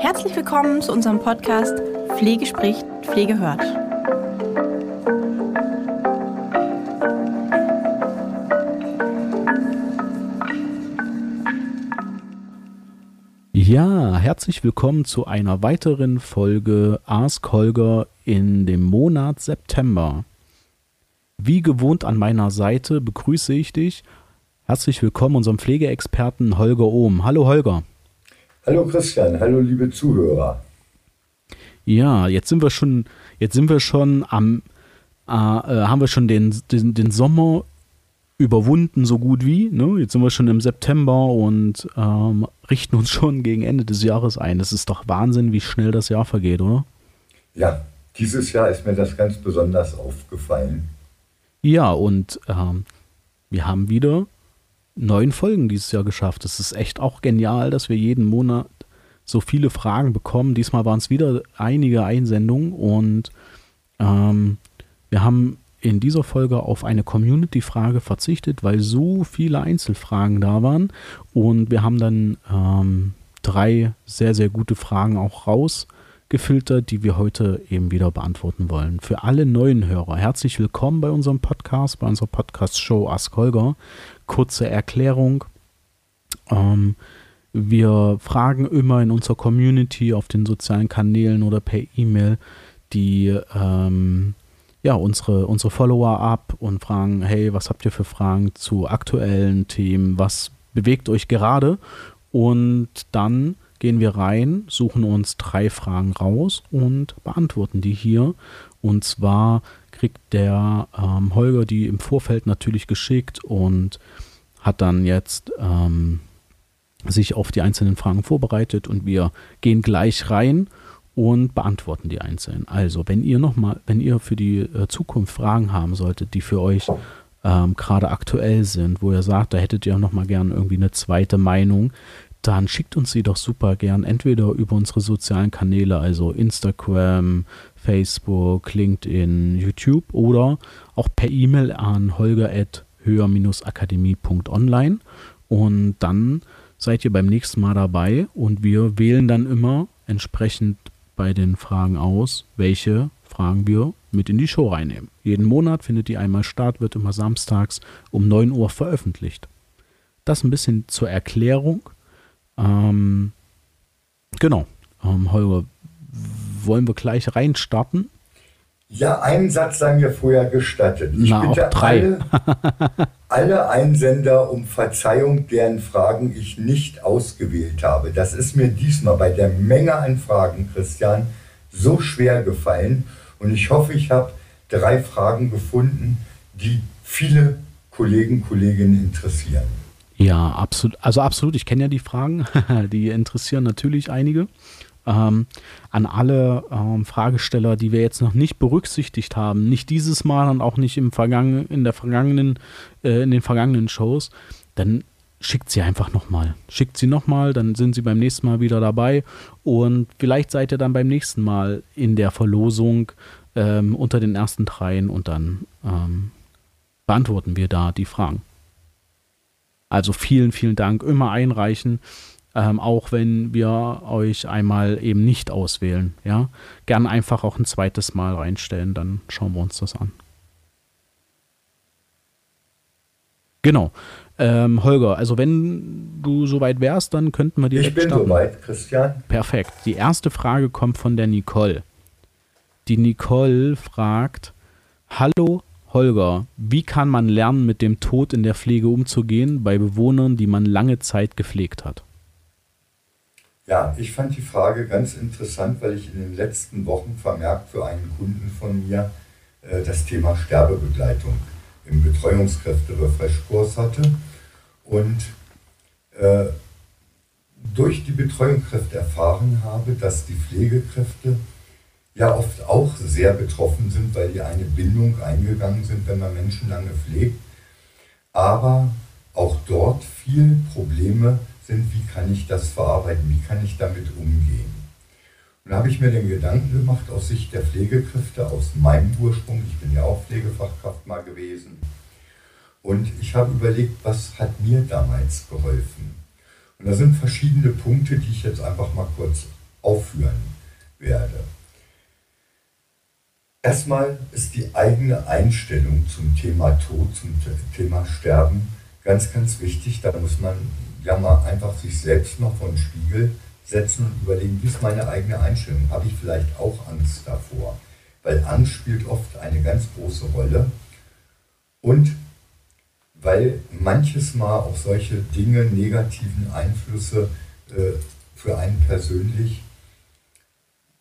Herzlich willkommen zu unserem Podcast Pflege spricht, Pflege hört. Ja, herzlich willkommen zu einer weiteren Folge Ask Holger in dem Monat September. Wie gewohnt an meiner Seite begrüße ich dich. Herzlich willkommen unserem Pflegeexperten Holger Ohm. Hallo Holger. Hallo Christian, hallo liebe Zuhörer. Ja, jetzt sind wir schon, jetzt sind wir schon am, äh, äh, haben wir schon den, den, den Sommer überwunden, so gut wie. Ne? Jetzt sind wir schon im September und ähm, richten uns schon gegen Ende des Jahres ein. Das ist doch Wahnsinn, wie schnell das Jahr vergeht, oder? Ja, dieses Jahr ist mir das ganz besonders aufgefallen. Ja, und ähm, wir haben wieder neun Folgen dieses Jahr geschafft. Es ist echt auch genial, dass wir jeden Monat so viele Fragen bekommen. Diesmal waren es wieder einige Einsendungen und ähm, wir haben in dieser Folge auf eine Community-Frage verzichtet, weil so viele Einzelfragen da waren. Und wir haben dann ähm, drei sehr, sehr gute Fragen auch raus gefiltert, die wir heute eben wieder beantworten wollen. Für alle neuen Hörer, herzlich willkommen bei unserem Podcast, bei unserer Podcast-Show Ask Holger. Kurze Erklärung. Ähm, wir fragen immer in unserer Community auf den sozialen Kanälen oder per E-Mail die ähm, ja, unsere, unsere Follower ab und fragen, hey, was habt ihr für Fragen zu aktuellen Themen? Was bewegt euch gerade? Und dann gehen wir rein, suchen uns drei Fragen raus und beantworten die hier. Und zwar kriegt der ähm, Holger die im Vorfeld natürlich geschickt und hat dann jetzt ähm, sich auf die einzelnen Fragen vorbereitet und wir gehen gleich rein und beantworten die einzelnen. Also, wenn ihr nochmal, wenn ihr für die äh, Zukunft Fragen haben solltet, die für euch ähm, gerade aktuell sind, wo ihr sagt, da hättet ihr nochmal gern irgendwie eine zweite Meinung, dann schickt uns sie doch super gern entweder über unsere sozialen Kanäle, also Instagram, Facebook, LinkedIn, YouTube oder auch per E-Mail an holger.höher-akademie.online und dann seid ihr beim nächsten Mal dabei und wir wählen dann immer entsprechend bei den Fragen aus, welche Fragen wir mit in die Show reinnehmen. Jeden Monat findet die einmal statt, wird immer samstags um 9 Uhr veröffentlicht. Das ein bisschen zur Erklärung. Ähm, genau. Ähm, Holger, wollen wir gleich reinstarten? Ja, einen Satz sei mir vorher gestattet. Ich Na, bitte alle, alle Einsender um Verzeihung, deren Fragen ich nicht ausgewählt habe. Das ist mir diesmal bei der Menge an Fragen, Christian, so schwer gefallen. Und ich hoffe, ich habe drei Fragen gefunden, die viele Kollegen, Kolleginnen interessieren. Ja, absolut. Also absolut. Ich kenne ja die Fragen. die interessieren natürlich einige. Ähm, an alle ähm, Fragesteller, die wir jetzt noch nicht berücksichtigt haben, nicht dieses Mal und auch nicht im Vergangen, in der vergangenen, äh, in den vergangenen Shows, dann schickt sie einfach nochmal. Schickt sie nochmal, dann sind sie beim nächsten Mal wieder dabei und vielleicht seid ihr dann beim nächsten Mal in der Verlosung ähm, unter den ersten dreien und dann ähm, beantworten wir da die Fragen. Also vielen, vielen Dank. Immer einreichen. Ähm, auch wenn wir euch einmal eben nicht auswählen. Ja, gern einfach auch ein zweites Mal reinstellen, dann schauen wir uns das an. Genau. Ähm, Holger, also wenn du soweit wärst, dann könnten wir direkt Ich bin starten. soweit, Christian. Perfekt. Die erste Frage kommt von der Nicole. Die Nicole fragt: Hallo, Holger, wie kann man lernen, mit dem Tod in der Pflege umzugehen bei Bewohnern, die man lange Zeit gepflegt hat? Ja, ich fand die Frage ganz interessant, weil ich in den letzten Wochen vermerkt für einen Kunden von mir äh, das Thema Sterbebegleitung im Betreuungskräfte-Refresh-Kurs hatte. Und äh, durch die Betreuungskräfte erfahren habe, dass die Pflegekräfte ja oft auch sehr betroffen sind, weil die eine Bindung eingegangen sind, wenn man Menschen lange pflegt. Aber auch dort viel Probleme sind, wie kann ich das verarbeiten, wie kann ich damit umgehen. Und da habe ich mir den Gedanken gemacht, aus Sicht der Pflegekräfte, aus meinem Ursprung, ich bin ja auch Pflegefachkraft mal gewesen, und ich habe überlegt, was hat mir damals geholfen. Und da sind verschiedene Punkte, die ich jetzt einfach mal kurz aufführen werde. Erstmal ist die eigene Einstellung zum Thema Tod, zum Thema Sterben ganz, ganz wichtig. Da muss man ja mal einfach sich selbst noch vor den Spiegel setzen und überlegen, wie ist meine eigene Einstellung? Habe ich vielleicht auch Angst davor? Weil Angst spielt oft eine ganz große Rolle. Und weil manches Mal auch solche Dinge, negativen Einflüsse äh, für einen persönlich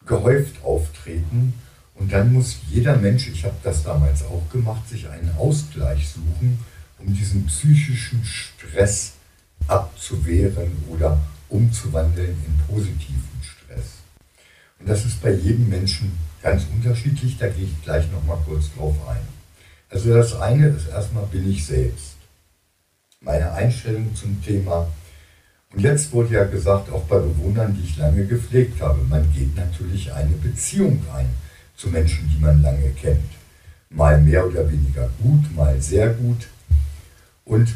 gehäuft auftreten. Und dann muss jeder Mensch, ich habe das damals auch gemacht, sich einen Ausgleich suchen, um diesen psychischen Stress abzuwehren oder umzuwandeln in positiven Stress. Und das ist bei jedem Menschen ganz unterschiedlich, da gehe ich gleich nochmal kurz drauf ein. Also das eine ist erstmal, bin ich selbst. Meine Einstellung zum Thema. Und jetzt wurde ja gesagt, auch bei Bewohnern, die ich lange gepflegt habe, man geht natürlich eine Beziehung ein zu Menschen, die man lange kennt. Mal mehr oder weniger gut, mal sehr gut. Und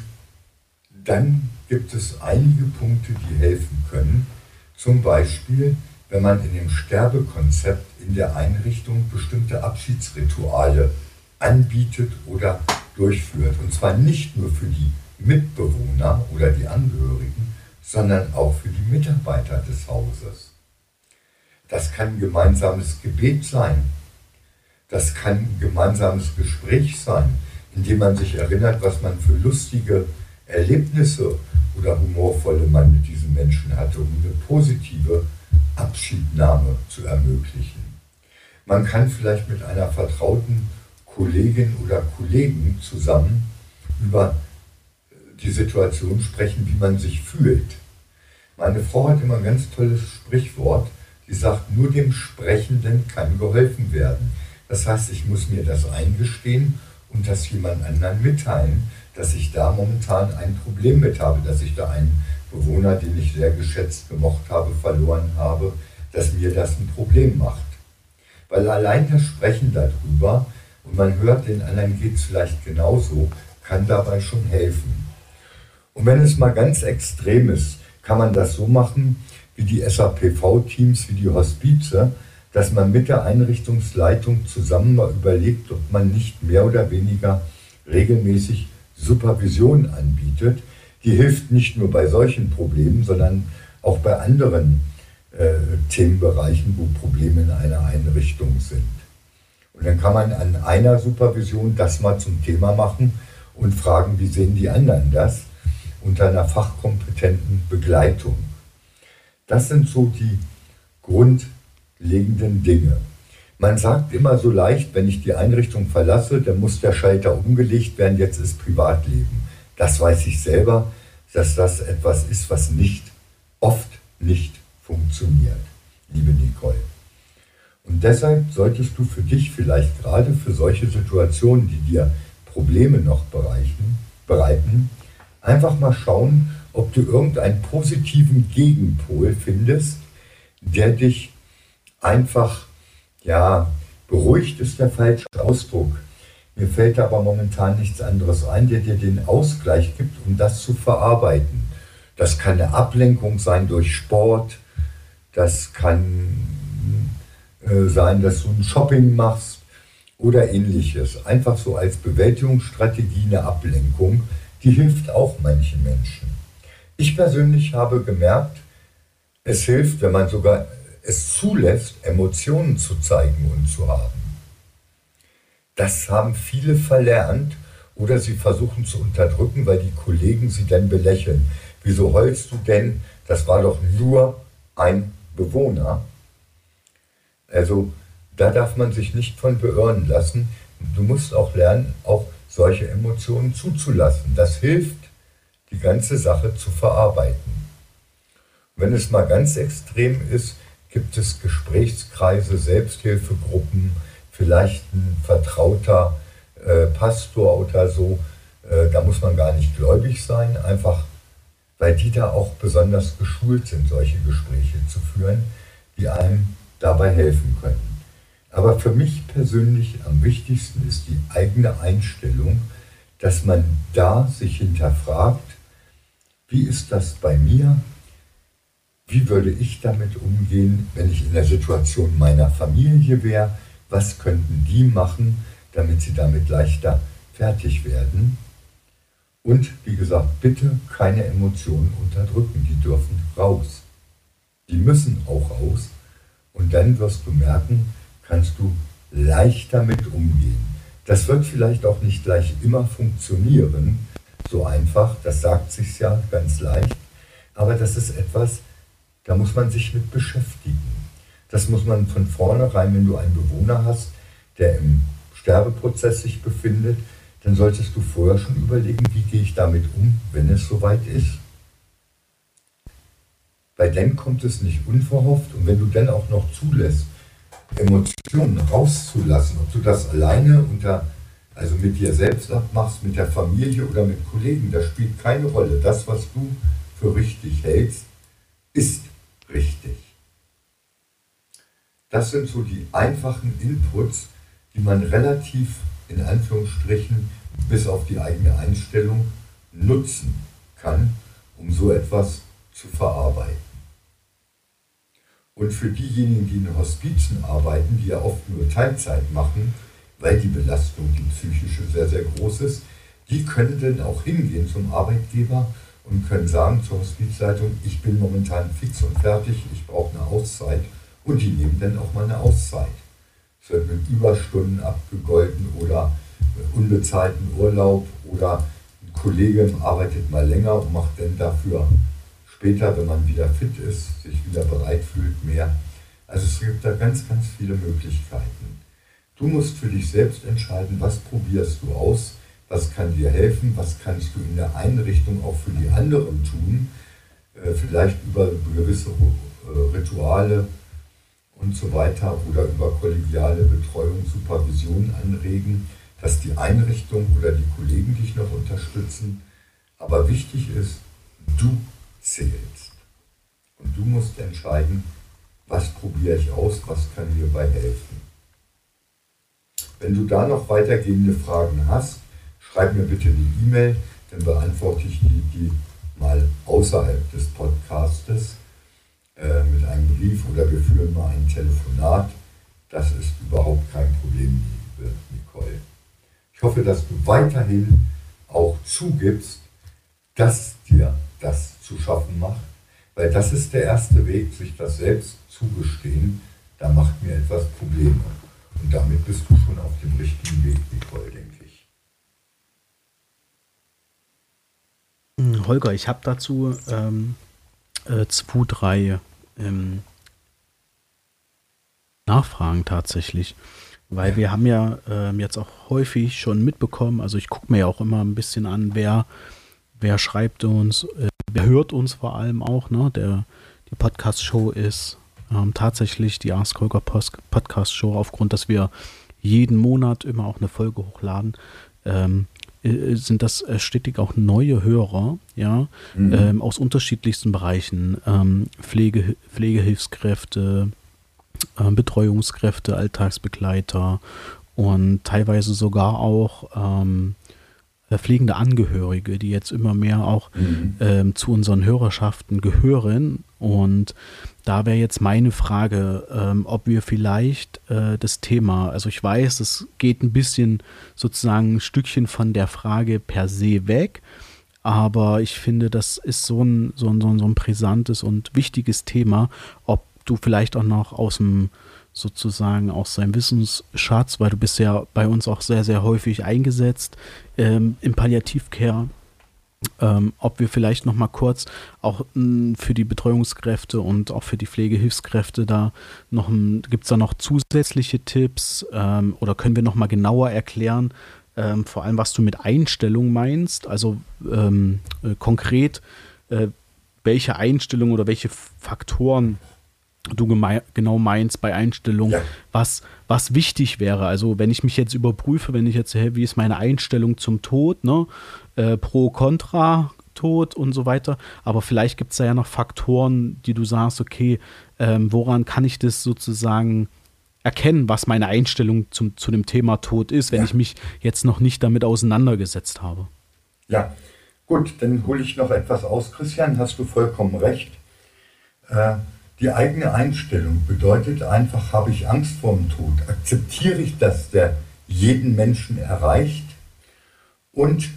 dann gibt es einige Punkte, die helfen können. Zum Beispiel, wenn man in dem Sterbekonzept in der Einrichtung bestimmte Abschiedsrituale anbietet oder durchführt. Und zwar nicht nur für die Mitbewohner oder die Angehörigen, sondern auch für die Mitarbeiter des Hauses. Das kann ein gemeinsames Gebet sein. Das kann ein gemeinsames Gespräch sein, in dem man sich erinnert, was man für lustige Erlebnisse oder humorvolle man mit diesen Menschen hatte, um eine positive Abschiednahme zu ermöglichen. Man kann vielleicht mit einer vertrauten Kollegin oder Kollegen zusammen über die Situation sprechen, wie man sich fühlt. Meine Frau hat immer ein ganz tolles Sprichwort, die sagt, nur dem Sprechenden kann geholfen werden. Das heißt, ich muss mir das eingestehen und das jemand anderen mitteilen, dass ich da momentan ein Problem mit habe, dass ich da einen Bewohner, den ich sehr geschätzt gemocht habe, verloren habe, dass mir das ein Problem macht. Weil allein das Sprechen darüber und man hört, den anderen geht es vielleicht genauso, kann dabei schon helfen. Und wenn es mal ganz extrem ist, kann man das so machen, wie die SAPV-Teams, wie die Hospize, dass man mit der Einrichtungsleitung zusammen mal überlegt, ob man nicht mehr oder weniger regelmäßig Supervision anbietet. Die hilft nicht nur bei solchen Problemen, sondern auch bei anderen äh, Themenbereichen, wo Probleme in einer Einrichtung sind. Und dann kann man an einer Supervision das mal zum Thema machen und fragen, wie sehen die anderen das unter einer fachkompetenten Begleitung. Das sind so die grundlegenden Dinge. Man sagt immer so leicht, wenn ich die Einrichtung verlasse, dann muss der Schalter umgelegt werden, jetzt ist Privatleben. Das weiß ich selber, dass das etwas ist, was nicht, oft nicht funktioniert, liebe Nicole. Und deshalb solltest du für dich vielleicht gerade für solche Situationen, die dir Probleme noch bereiten, einfach mal schauen, ob du irgendeinen positiven Gegenpol findest, der dich einfach, ja, beruhigt ist der falsche Ausdruck. Mir fällt aber momentan nichts anderes ein, der dir den Ausgleich gibt, um das zu verarbeiten. Das kann eine Ablenkung sein durch Sport, das kann äh, sein, dass du ein Shopping machst oder ähnliches. Einfach so als Bewältigungsstrategie eine Ablenkung, die hilft auch manchen Menschen. Ich persönlich habe gemerkt, es hilft, wenn man sogar es zulässt, Emotionen zu zeigen und zu haben. Das haben viele verlernt oder sie versuchen zu unterdrücken, weil die Kollegen sie dann belächeln. Wieso heulst du denn? Das war doch nur ein Bewohner. Also da darf man sich nicht von beirren lassen. Du musst auch lernen, auch solche Emotionen zuzulassen. Das hilft, die ganze Sache zu verarbeiten. Wenn es mal ganz extrem ist, gibt es Gesprächskreise, Selbsthilfegruppen, vielleicht ein vertrauter äh, Pastor oder so. Äh, da muss man gar nicht gläubig sein, einfach weil die da auch besonders geschult sind, solche Gespräche zu führen, die einem dabei helfen können. Aber für mich persönlich am wichtigsten ist die eigene Einstellung, dass man da sich hinterfragt, wie ist das bei mir? Wie würde ich damit umgehen, wenn ich in der Situation meiner Familie wäre? Was könnten die machen, damit sie damit leichter fertig werden? Und wie gesagt, bitte keine Emotionen unterdrücken, die dürfen raus. Die müssen auch raus. Und dann wirst du merken, kannst du leicht damit umgehen. Das wird vielleicht auch nicht gleich immer funktionieren, so einfach, das sagt sich ja ganz leicht, aber das ist etwas, da muss man sich mit beschäftigen. Das muss man von vornherein, wenn du einen Bewohner hast, der im Sterbeprozess sich befindet, dann solltest du vorher schon überlegen, wie gehe ich damit um, wenn es soweit ist. Weil dann kommt es nicht unverhofft und wenn du dann auch noch zulässt, Emotionen rauszulassen, ob du das alleine unter, also mit dir selbst machst, mit der Familie oder mit Kollegen, das spielt keine Rolle. Das, was du für richtig hältst, ist richtig. Das sind so die einfachen Inputs, die man relativ in Anführungsstrichen bis auf die eigene Einstellung nutzen kann, um so etwas zu verarbeiten. Und für diejenigen, die in Hospizen arbeiten, die ja oft nur Teilzeit machen, weil die Belastung, die psychische, sehr, sehr groß ist, die können dann auch hingehen zum Arbeitgeber und können sagen zur Hospizleitung, ich bin momentan fix und fertig, ich brauche eine Auszeit. Und die nehmen dann auch mal eine Auszeit. Es wird mit Überstunden abgegolten oder unbezahlten Urlaub oder ein Kollege arbeitet mal länger und macht dann dafür später, wenn man wieder fit ist, sich wieder bereit fühlt, mehr. Also es gibt da ganz, ganz viele Möglichkeiten. Du musst für dich selbst entscheiden, was probierst du aus, was kann dir helfen, was kannst du in der Einrichtung auch für die anderen tun, äh, vielleicht über gewisse äh, Rituale und so weiter oder über kollegiale Betreuung, Supervision anregen, dass die Einrichtung oder die Kollegen dich noch unterstützen. Aber wichtig ist, du zählst. Und du musst entscheiden, was probiere ich aus, was kann mir dabei helfen. Wenn du da noch weitergehende Fragen hast, schreib mir bitte eine E-Mail, dann beantworte ich die, die mal außerhalb des Podcastes äh, mit einem Brief oder wir führen mal ein Telefonat. Das ist überhaupt kein Problem, liebe Nicole. Ich hoffe, dass du weiterhin auch zugibst, dass dir das zu schaffen macht, weil das ist der erste Weg, sich das selbst zugestehen, da macht mir etwas Probleme. Und damit bist du schon auf dem richtigen Weg, Nicole, denke ich. Hm, Holger, ich habe dazu ähm, äh, zwei, drei ähm, Nachfragen tatsächlich. Weil ja. wir haben ja ähm, jetzt auch häufig schon mitbekommen, also ich gucke mir ja auch immer ein bisschen an, wer, wer schreibt uns, äh, wer hört uns vor allem auch, ne? Der, die Podcast-Show ist ähm, tatsächlich die Ask Holger Podcast-Show, aufgrund, dass wir jeden Monat immer auch eine Folge hochladen. Ähm, äh, sind das äh, stetig auch neue Hörer, ja, mhm. ähm, aus unterschiedlichsten Bereichen, ähm, Pflege, Pflegehilfskräfte, äh, Betreuungskräfte, Alltagsbegleiter und teilweise sogar auch ähm, pflegende Angehörige, die jetzt immer mehr auch mhm. ähm, zu unseren Hörerschaften gehören. Und da wäre jetzt meine Frage, ähm, ob wir vielleicht äh, das Thema, also ich weiß, es geht ein bisschen sozusagen ein Stückchen von der Frage per se weg, aber ich finde, das ist so ein, so ein, so ein, so ein brisantes und wichtiges Thema, ob du vielleicht auch noch aus dem sozusagen aus seinem Wissensschatz, weil du bist ja bei uns auch sehr, sehr häufig eingesetzt ähm, im Palliativcare. Ähm, ob wir vielleicht noch mal kurz auch mh, hm, für die Betreuungskräfte und auch für die Pflegehilfskräfte da noch gibt es da noch zusätzliche Tipps ähm, oder können wir noch mal genauer erklären, ähm, vor allem was du mit Einstellung meinst, also ähm, äh, konkret äh, welche Einstellung oder welche Faktoren du genau meinst bei Einstellungen, ja. was, was wichtig wäre. Also wenn ich mich jetzt überprüfe, wenn ich jetzt, hey, wie ist meine Einstellung zum Tod, ne? Äh, pro, contra, Tod und so weiter. Aber vielleicht gibt es da ja noch Faktoren, die du sagst, okay, ähm, woran kann ich das sozusagen erkennen, was meine Einstellung zum, zu dem Thema Tod ist, wenn ja. ich mich jetzt noch nicht damit auseinandergesetzt habe. Ja, gut, dann hole ich noch etwas aus, Christian, hast du vollkommen recht Äh, die eigene Einstellung bedeutet einfach, habe ich Angst vor dem Tod? Akzeptiere ich, dass der jeden Menschen erreicht? Und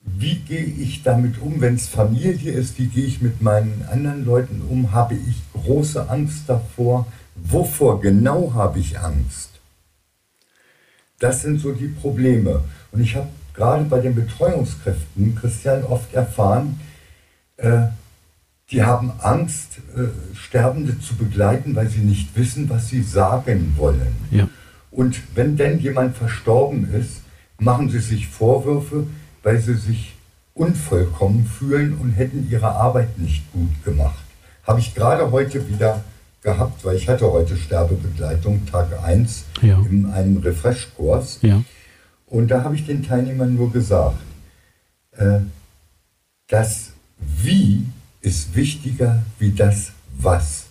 wie gehe ich damit um, wenn es Familie ist? Wie gehe ich mit meinen anderen Leuten um? Habe ich große Angst davor? Wovor genau habe ich Angst? Das sind so die Probleme. Und ich habe gerade bei den Betreuungskräften, Christian, oft erfahren, äh, die haben Angst, äh, Sterbende zu begleiten, weil sie nicht wissen, was sie sagen wollen. Ja. Und wenn denn jemand verstorben ist, machen sie sich Vorwürfe, weil sie sich unvollkommen fühlen und hätten ihre Arbeit nicht gut gemacht. Habe ich gerade heute wieder gehabt, weil ich hatte heute Sterbebegleitung, Tag 1, ja. in einem Refresh-Kurs. Ja. Und da habe ich den Teilnehmern nur gesagt, äh, das Wie ist wichtiger wie das Was.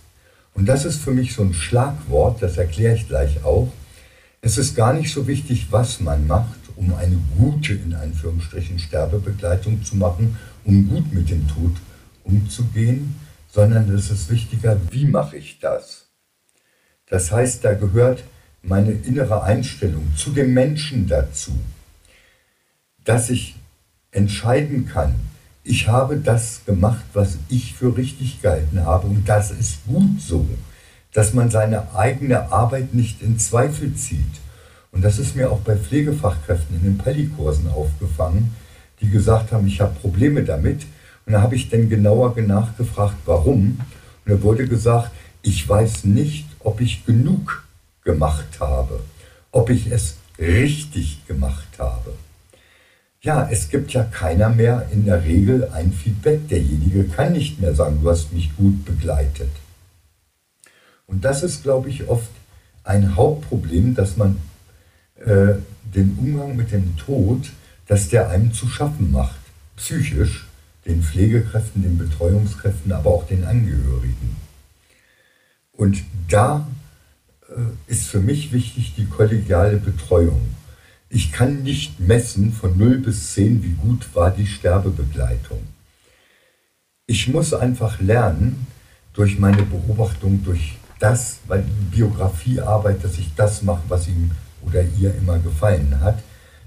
Und das ist für mich so ein Schlagwort, das erkläre ich gleich auch. Es ist gar nicht so wichtig, was man macht, um eine gute, in Anführungsstrichen, Sterbebegleitung zu machen, um gut mit dem Tod umzugehen, sondern es ist wichtiger, wie mache ich das. Das heißt, da gehört meine innere Einstellung zu dem Menschen dazu, dass ich entscheiden kann, ich habe das gemacht, was ich für richtig gehalten habe und das ist gut so, dass man seine eigene Arbeit nicht in Zweifel zieht. Und das ist mir auch bei Pflegefachkräften in den Pellikursen aufgefangen, die gesagt haben, ich habe Probleme damit. Und da habe ich dann genauer nachgefragt, warum. Und da wurde gesagt, ich weiß nicht, ob ich genug gemacht habe, ob ich es richtig gemacht habe. Ja, es gibt ja keiner mehr in der Regel ein Feedback. Derjenige kann nicht mehr sagen, du hast mich gut begleitet. Und das ist, glaube ich, oft ein Hauptproblem, dass man äh, den Umgang mit dem Tod, dass der einem zu schaffen macht, psychisch, den Pflegekräften, den Betreuungskräften, aber auch den Angehörigen. Und da äh, ist für mich wichtig die kollegiale Betreuung. Ich kann nicht messen von 0 bis 10, wie gut war die Sterbebegleitung. Ich muss einfach lernen, durch meine Beobachtung, durch das, weil Biografiearbeit, dass ich das mache, was ihm oder ihr immer gefallen hat,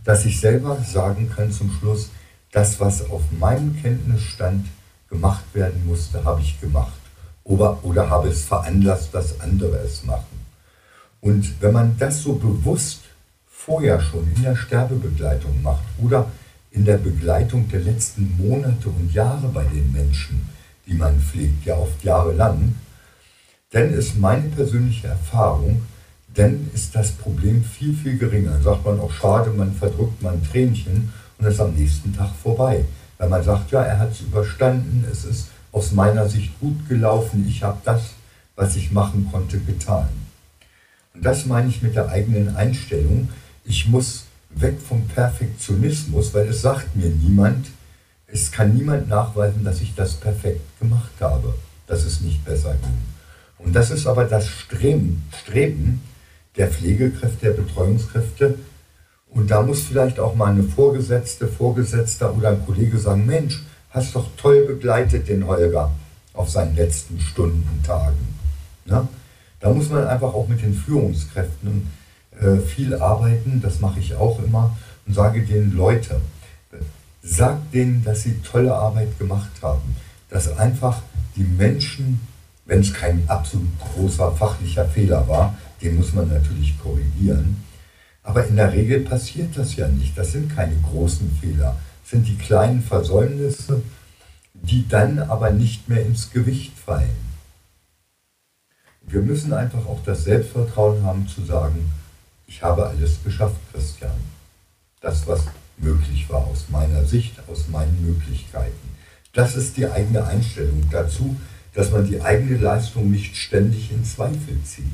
dass ich selber sagen kann zum Schluss, das, was auf meinem Kenntnisstand gemacht werden musste, habe ich gemacht. Oder, oder habe es veranlasst, dass andere es machen. Und wenn man das so bewusst vorher schon in der Sterbebegleitung macht oder in der Begleitung der letzten Monate und Jahre bei den Menschen, die man pflegt, ja oft jahrelang, dann ist meine persönliche Erfahrung, dann ist das Problem viel, viel geringer. Dann sagt man auch, schade, man verdrückt mal ein Tränchen und ist am nächsten Tag vorbei. Weil man sagt, ja, er hat es überstanden, es ist aus meiner Sicht gut gelaufen, ich habe das, was ich machen konnte, getan. Und das meine ich mit der eigenen Einstellung. Ich muss weg vom Perfektionismus, weil es sagt mir niemand, es kann niemand nachweisen, dass ich das perfekt gemacht habe, dass es nicht besser ging. Und das ist aber das Streben, Streben der Pflegekräfte, der Betreuungskräfte. Und da muss vielleicht auch mal eine Vorgesetzte, Vorgesetzter oder ein Kollege sagen, Mensch, hast doch toll begleitet den Holger auf seinen letzten Stunden und Tagen. Ja? Da muss man einfach auch mit den Führungskräften viel arbeiten, das mache ich auch immer, und sage denen, Leute, sagt denen, dass sie tolle Arbeit gemacht haben, dass einfach die Menschen, wenn es kein absolut großer fachlicher Fehler war, den muss man natürlich korrigieren, aber in der Regel passiert das ja nicht. Das sind keine großen Fehler, das sind die kleinen Versäumnisse, die dann aber nicht mehr ins Gewicht fallen. Wir müssen einfach auch das Selbstvertrauen haben zu sagen, ich habe alles geschafft, Christian. Das, was möglich war aus meiner Sicht, aus meinen Möglichkeiten. Das ist die eigene Einstellung dazu, dass man die eigene Leistung nicht ständig in Zweifel zieht.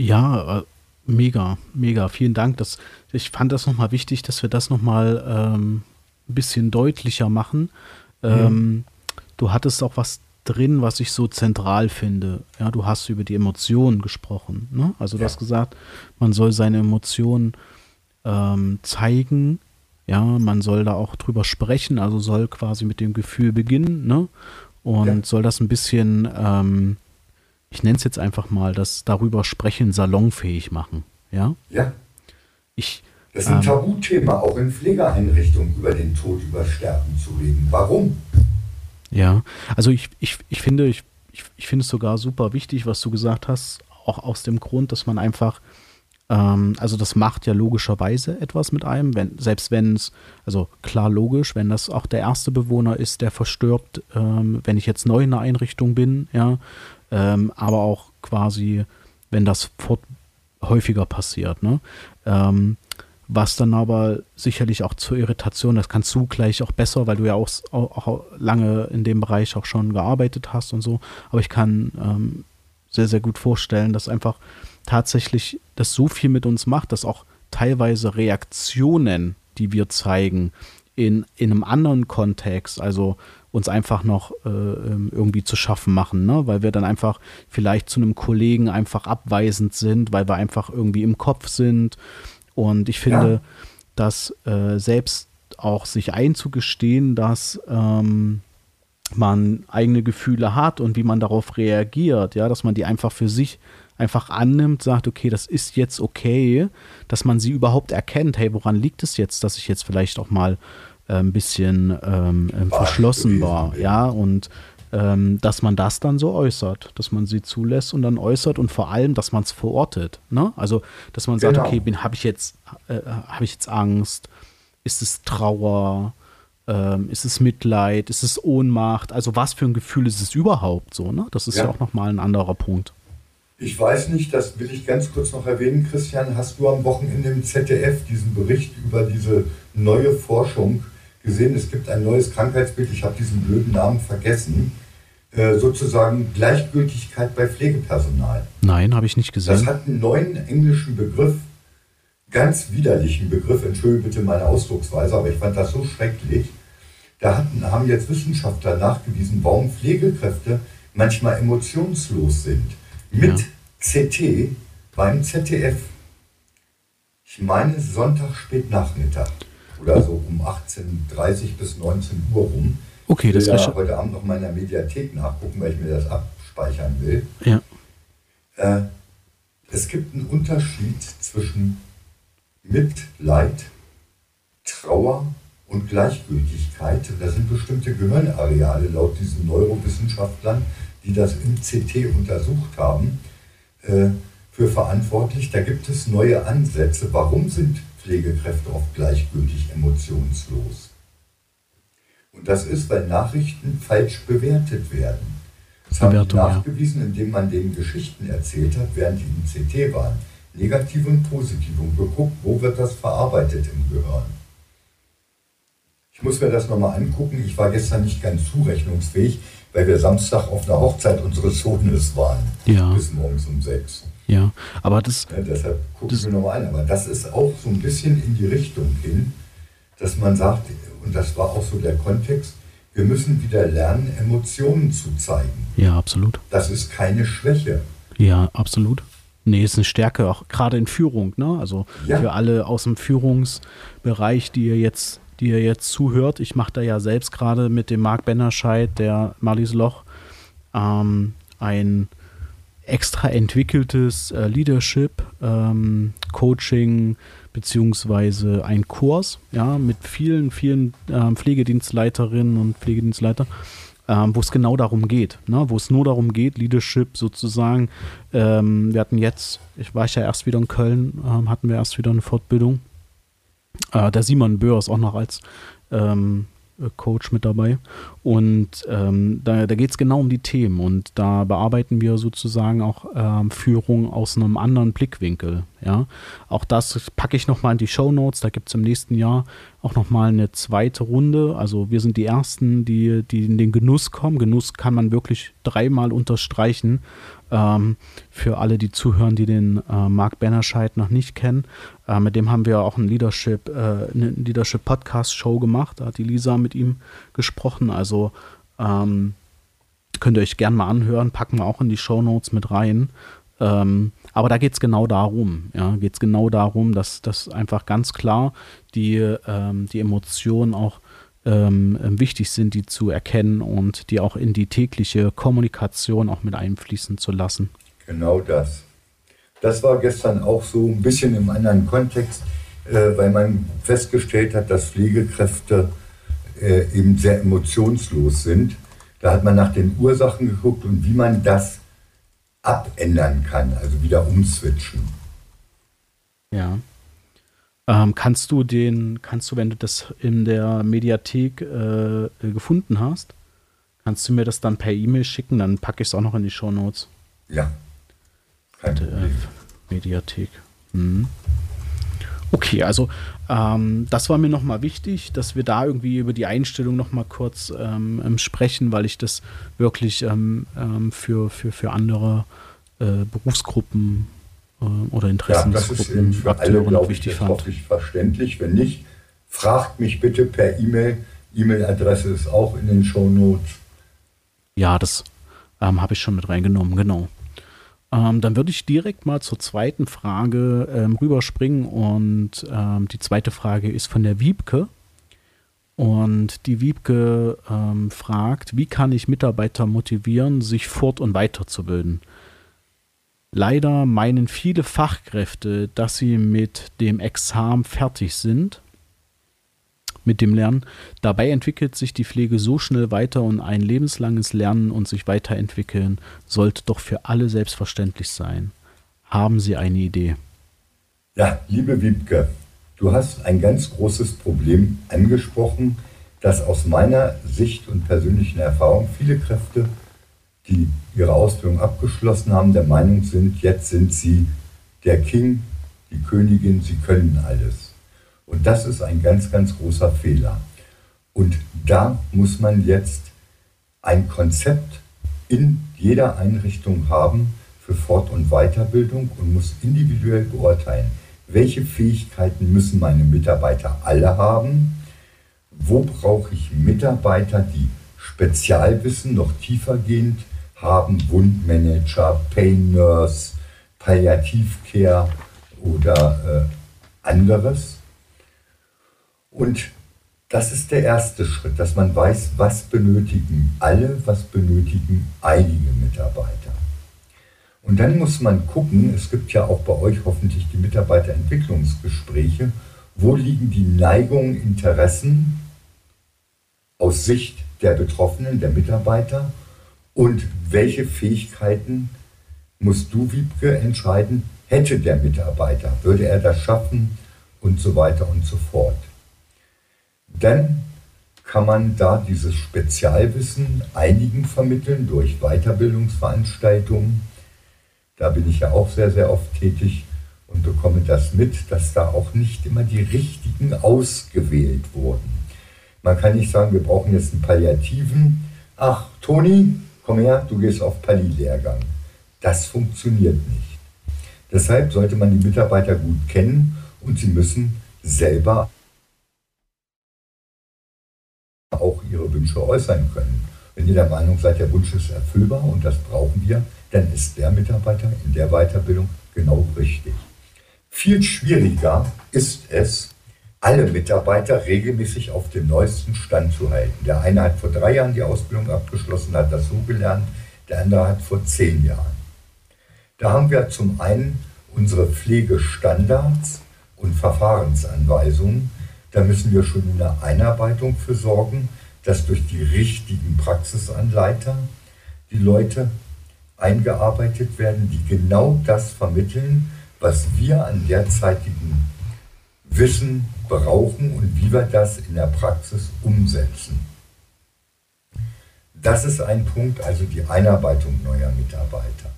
Ja, mega, mega. Vielen Dank. Das, ich fand das nochmal wichtig, dass wir das nochmal ähm, ein bisschen deutlicher machen. Ähm, mhm. Du hattest auch was drin, was ich so zentral finde. Ja, du hast über die Emotionen gesprochen. Ne? Also du ja. hast gesagt, man soll seine Emotionen ähm, zeigen. Ja, man soll da auch drüber sprechen, also soll quasi mit dem Gefühl beginnen. Ne? und Ja. soll das ein bisschen, ähm, ich nenne es jetzt einfach mal, das darüber sprechen salonfähig machen. Ja, Ja, ich, das ist ein Ähm. Tabuthema, auch in Pflegeeinrichtungen über den Tod, über Sterben zu reden. Warum? Ja, also ich, ich, ich finde, ich, ich, ich finde es sogar super wichtig, was du gesagt hast, auch aus dem Grund, dass man einfach, ähm, also das macht ja logischerweise etwas mit einem, wenn, selbst wenn es, also klar logisch, wenn das auch der erste Bewohner ist, der verstirbt, ähm, wenn ich jetzt neu in der Einrichtung bin, ja, ähm, aber auch quasi, wenn das fort häufiger passiert, ne? Was dann aber sicherlich auch zur Irritation, das kannst du gleich auch besser, weil du ja auch, auch, auch lange in dem Bereich auch schon gearbeitet hast und so. Aber ich kann ähm, sehr, sehr gut vorstellen, dass einfach tatsächlich das so viel mit uns macht, dass auch teilweise Reaktionen, die wir zeigen, in, in einem anderen Kontext, also uns einfach noch äh, ähm, irgendwie zu schaffen machen, ne? weil wir dann einfach vielleicht zu einem Kollegen einfach abweisend sind, weil wir einfach irgendwie im Kopf sind. Und ich finde, Ja. dass äh, selbst auch sich einzugestehen, dass ähm, man eigene Gefühle hat und wie man darauf reagiert, ja, dass man die einfach für sich einfach annimmt, sagt, okay, das ist jetzt okay, dass man sie überhaupt erkennt, hey, woran liegt es jetzt, dass ich jetzt vielleicht auch mal äh, ein bisschen ähm, verschlossen war, ja, und ähm, dass man das dann so äußert, dass man sie zulässt und dann äußert und vor allem, dass man es verortet, ne? Also, dass man sagt, Genau. okay, habe ich jetzt äh, habe ich jetzt Angst, ist es Trauer, ähm, ist es Mitleid, ist es Ohnmacht, also was für ein Gefühl ist es überhaupt so, ne? Das ist ja, Ja. auch nochmal ein anderer Punkt. Ich weiß nicht, das will ich ganz kurz noch erwähnen, Christian. Hast du am Wochenende im ZDF diesen Bericht über diese neue Forschung gesehen? Es gibt ein neues Krankheitsbild, ich habe diesen blöden Namen vergessen. Äh, sozusagen Gleichgültigkeit bei Pflegepersonal. Nein, habe ich nicht Das gesehen. hat einen neuen englischen Begriff, ganz widerlichen Begriff, entschuldige bitte meine Ausdrucksweise, aber ich fand das so schrecklich. Da hatten, haben jetzt Wissenschaftler nachgewiesen, warum Pflegekräfte manchmal emotionslos sind. Mit Ja. CT beim ZDF. Ich meine Sonntag spät Nachmittag oder so um 18.30 bis 19 Uhr rum. Okay, das ja recher- heute Abend noch mal in der Mediathek nachgucken, weil ich mir das abspeichern will. Ja, Äh, es gibt einen Unterschied zwischen Mitleid, Trauer und Gleichgültigkeit. Da sind bestimmte Gehirnareale laut diesen Neurowissenschaftlern, die das im CT untersucht haben, äh, für verantwortlich. Da gibt es neue Ansätze. Warum sind Pflegekräfte oft gleichgültig emotionslos? Und das ist, weil Nachrichten falsch bewertet werden. Das haben ja. nachgewiesen, indem man denen Geschichten erzählt hat, während die im CT waren. Negativ und positiv und geguckt, wo wird das verarbeitet im Gehirn. Ich muss mir das nochmal angucken. Ich war gestern nicht ganz zurechnungsfähig, weil wir Samstag auf einer Hochzeit unseres Sohnes waren. Ja. Bis morgens um sechs. ja. Aber das, Ja, deshalb gucken Das- wir nochmal an. Aber das ist auch so ein bisschen in die Richtung hin, dass man sagt, und das war auch so der Kontext, wir müssen wieder lernen, Emotionen zu zeigen. ja, absolut. Das ist keine Schwäche. Ja, absolut. Nee, ist eine Stärke, auch gerade in Führung, ne? Also Ja. für alle aus dem Führungsbereich, die ihr jetzt, die ihr jetzt zuhört, ich mache da ja selbst gerade mit dem Marc Bennerscheid, der Marlies Loch, ähm, ein extra entwickeltes äh, Leadership, ähm, Coaching beziehungsweise ein Kurs, ja, mit vielen, vielen ähm, Pflegedienstleiterinnen und Pflegedienstleiter, ähm, wo es genau darum geht, ne? wo es nur darum geht, Leadership sozusagen. Ähm, wir hatten jetzt, ich war ja erst wieder in Köln, ähm, hatten wir erst wieder eine Fortbildung. Äh, der Simon Böhr ist auch noch als ähm, äh, Coach mit dabei. Und ähm, da, da geht es genau um die Themen und da bearbeiten wir sozusagen auch ähm, Führung aus einem anderen Blickwinkel. Ja, auch das packe ich nochmal in die Show Notes. Da gibt es im nächsten Jahr auch nochmal eine zweite Runde. Also wir sind die ersten, die, die in den Genuss kommen. Genuss kann man wirklich dreimal unterstreichen. Ähm, für alle, die zuhören, die den äh, Marc Bennerscheid noch nicht kennen. Äh, mit dem haben wir auch ein Leadership, äh, eine Leadership Podcast Show gemacht. Da hat die Lisa mit ihm gesprochen. Also ähm, könnt ihr euch gerne mal anhören, packen wir auch in die Show Notes mit rein. Ähm, aber da geht es genau darum, ja, geht es genau darum, dass, dass einfach ganz klar die, ähm, die Emotionen auch ähm, ähm, wichtig sind, die zu erkennen und die auch in die tägliche Kommunikation auch mit einfließen zu lassen. Genau das. Das war gestern auch so ein bisschen im anderen Kontext, äh, weil man festgestellt hat, dass Pflegekräfte äh, eben sehr emotionslos sind. Da hat man nach den Ursachen geguckt und wie man das abändern kann, also wieder umswitchen. Ja. Ähm, kannst du den, kannst du, wenn du das in der Mediathek äh, gefunden hast, kannst du mir das dann per E-Mail schicken? Dann packe ich es auch noch in die Show Notes. Ja. Kein Problem. Mediathek. Mhm. Okay, also ähm, das war mir nochmal wichtig, dass wir da irgendwie über die Einstellung nochmal kurz ähm, ähm, sprechen, weil ich das wirklich ähm, ähm, für, für, für andere äh, Berufsgruppen äh, oder Interessensgruppen, ja, Akteure noch wichtig fand. hoffe ich verständlich. Wenn nicht, fragt mich bitte per E-Mail. E-Mail-Adresse ist auch in den Show Notes. Ja, das ähm, habe ich schon mit reingenommen, genau. Ähm, dann würde ich direkt mal zur zweiten Frage ähm, rüberspringen und ähm, die zweite Frage ist von der Wiebke. Und die Wiebke ähm, fragt, wie kann ich Mitarbeiter motivieren, sich fort- und weiterzubilden? Leider meinen viele Fachkräfte, dass sie mit dem Examen fertig sind mit dem Lernen. Dabei entwickelt sich die Pflege so schnell weiter und ein lebenslanges Lernen und sich weiterentwickeln sollte doch für alle selbstverständlich sein. Haben Sie eine Idee? Ja, liebe Wiebke, du hast ein ganz großes Problem angesprochen, dass aus meiner Sicht und persönlichen Erfahrung viele Kräfte, die ihre Ausbildung abgeschlossen haben, der Meinung sind, jetzt sind sie der King, die Königin, sie können alles. Und das ist ein ganz, ganz großer Fehler. Und da muss man jetzt ein Konzept in jeder Einrichtung haben für Fort- und Weiterbildung und muss individuell beurteilen, welche Fähigkeiten müssen meine Mitarbeiter alle haben, wo brauche ich Mitarbeiter, die Spezialwissen noch tiefergehend haben, Wundmanager, Pain Nurse, Palliativcare oder äh, anderes und das ist der erste Schritt, dass man weiß, was benötigen alle, was benötigen einige Mitarbeiter. Und dann muss man gucken, es gibt ja auch bei euch hoffentlich die Mitarbeiterentwicklungsgespräche, wo liegen die Neigungen, Interessen aus Sicht der Betroffenen, der Mitarbeiter und welche Fähigkeiten musst du, Wiebke, entscheiden, hätte der Mitarbeiter, würde er das schaffen und so weiter und so fort. Dann kann man da dieses Spezialwissen einigen vermitteln durch Weiterbildungsveranstaltungen. Da bin ich ja auch sehr, sehr oft tätig und bekomme das mit, dass da auch nicht immer die richtigen ausgewählt wurden. Man kann nicht sagen, wir brauchen jetzt einen Palliativen. Ach, Toni, komm her, du gehst auf Palli-Lehrgang. Das funktioniert nicht. Deshalb sollte man die Mitarbeiter gut kennen und sie müssen selber auch ihre Wünsche äußern können. Wenn ihr der Meinung seid, der Wunsch ist erfüllbar und das brauchen wir, dann ist der Mitarbeiter in der Weiterbildung genau richtig. Viel schwieriger ist es, alle Mitarbeiter regelmäßig auf dem neuesten Stand zu halten. Der eine hat vor drei Jahren die Ausbildung abgeschlossen, hat das so gelernt, der andere hat vor zehn Jahren. Da haben wir zum einen unsere Pflegestandards und Verfahrensanweisungen, da müssen wir schon in der Einarbeitung für sorgen, dass durch die richtigen Praxisanleiter die Leute eingearbeitet werden, die genau das vermitteln, was wir an derzeitigen Wissen brauchen und wie wir das in der Praxis umsetzen. Das ist ein Punkt, also die Einarbeitung neuer Mitarbeiter.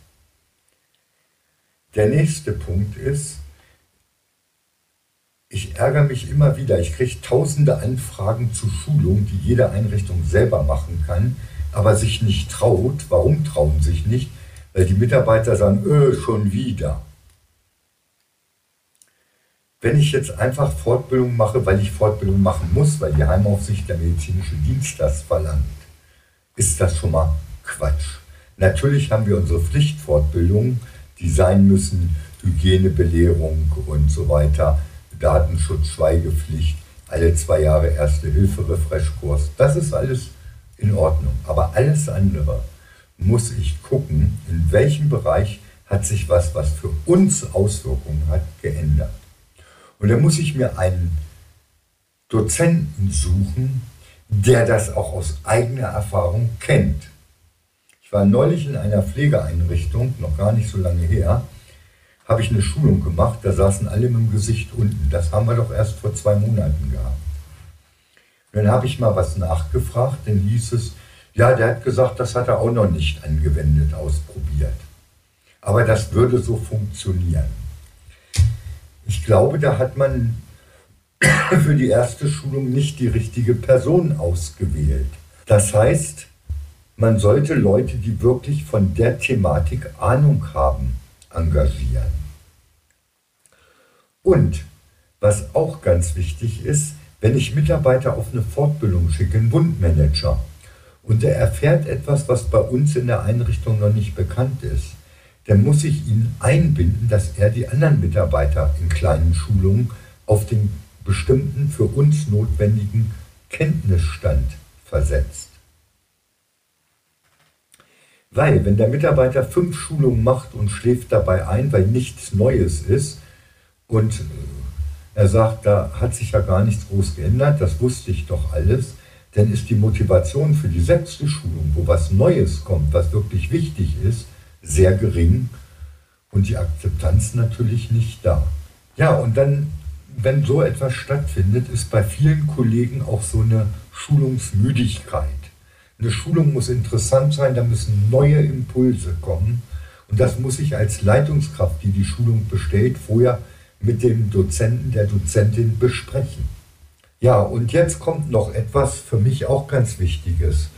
Der nächste Punkt ist, ich ärgere mich immer wieder. Ich kriege tausende Anfragen zu Schulungen, die jede Einrichtung selber machen kann, aber sich nicht traut. Warum trauen sich nicht? Weil die Mitarbeiter sagen, öh, schon wieder. Wenn ich jetzt einfach Fortbildung mache, weil ich Fortbildung machen muss, weil die Heimaufsicht der medizinische Dienst das verlangt, ist das schon mal Quatsch. Natürlich haben wir unsere Pflichtfortbildungen, die sein müssen, Hygienebelehrung und so weiter Datenschutz, Schweigepflicht. alle zwei Jahre Erste Hilfe, Refreshkurs. Das ist alles in Ordnung. Aber alles andere muss ich gucken, in welchem Bereich hat sich was, was für uns Auswirkungen hat, geändert. Und da muss ich mir einen Dozenten suchen, der das auch aus eigener Erfahrung kennt. Ich war neulich in einer Pflegeeinrichtung, noch gar nicht so lange her, habe ich eine Schulung gemacht, da saßen alle mit dem Gesicht unten. Das haben wir doch erst vor zwei Monaten gehabt. Und dann habe ich mal was nachgefragt, dann hieß es, ja, der hat gesagt, das hat er auch noch nicht angewendet, ausprobiert. Aber das würde so funktionieren. Ich glaube, da hat man für die erste Schulung nicht die richtige Person ausgewählt. Das heißt, man sollte Leute, die wirklich von der Thematik Ahnung haben, engagieren. Und was auch ganz wichtig ist, wenn ich Mitarbeiter auf eine Fortbildung schicke, einen Bundmanager, und der erfährt etwas, was bei uns in der Einrichtung noch nicht bekannt ist, dann muss ich ihn einbinden, dass er die anderen Mitarbeiter in kleinen Schulungen auf den bestimmten für uns notwendigen Kenntnisstand versetzt. Weil, wenn der Mitarbeiter fünf Schulungen macht und schläft dabei ein, weil nichts Neues ist, und äh, er sagt, da hat sich ja gar nichts groß geändert, das wusste ich doch alles, dann ist die Motivation für die sechste Schulung, wo was Neues kommt, was wirklich wichtig ist, sehr gering und die Akzeptanz natürlich nicht da. Ja, und dann, wenn so etwas stattfindet, ist bei vielen Kollegen auch so eine Schulungsmüdigkeit. Eine Schulung muss interessant sein, da müssen neue Impulse kommen. Und das muss ich als Leitungskraft, die die Schulung bestellt, vorher mit dem Dozenten, der Dozentin besprechen. Ja, und jetzt kommt noch etwas für mich auch ganz Wichtiges.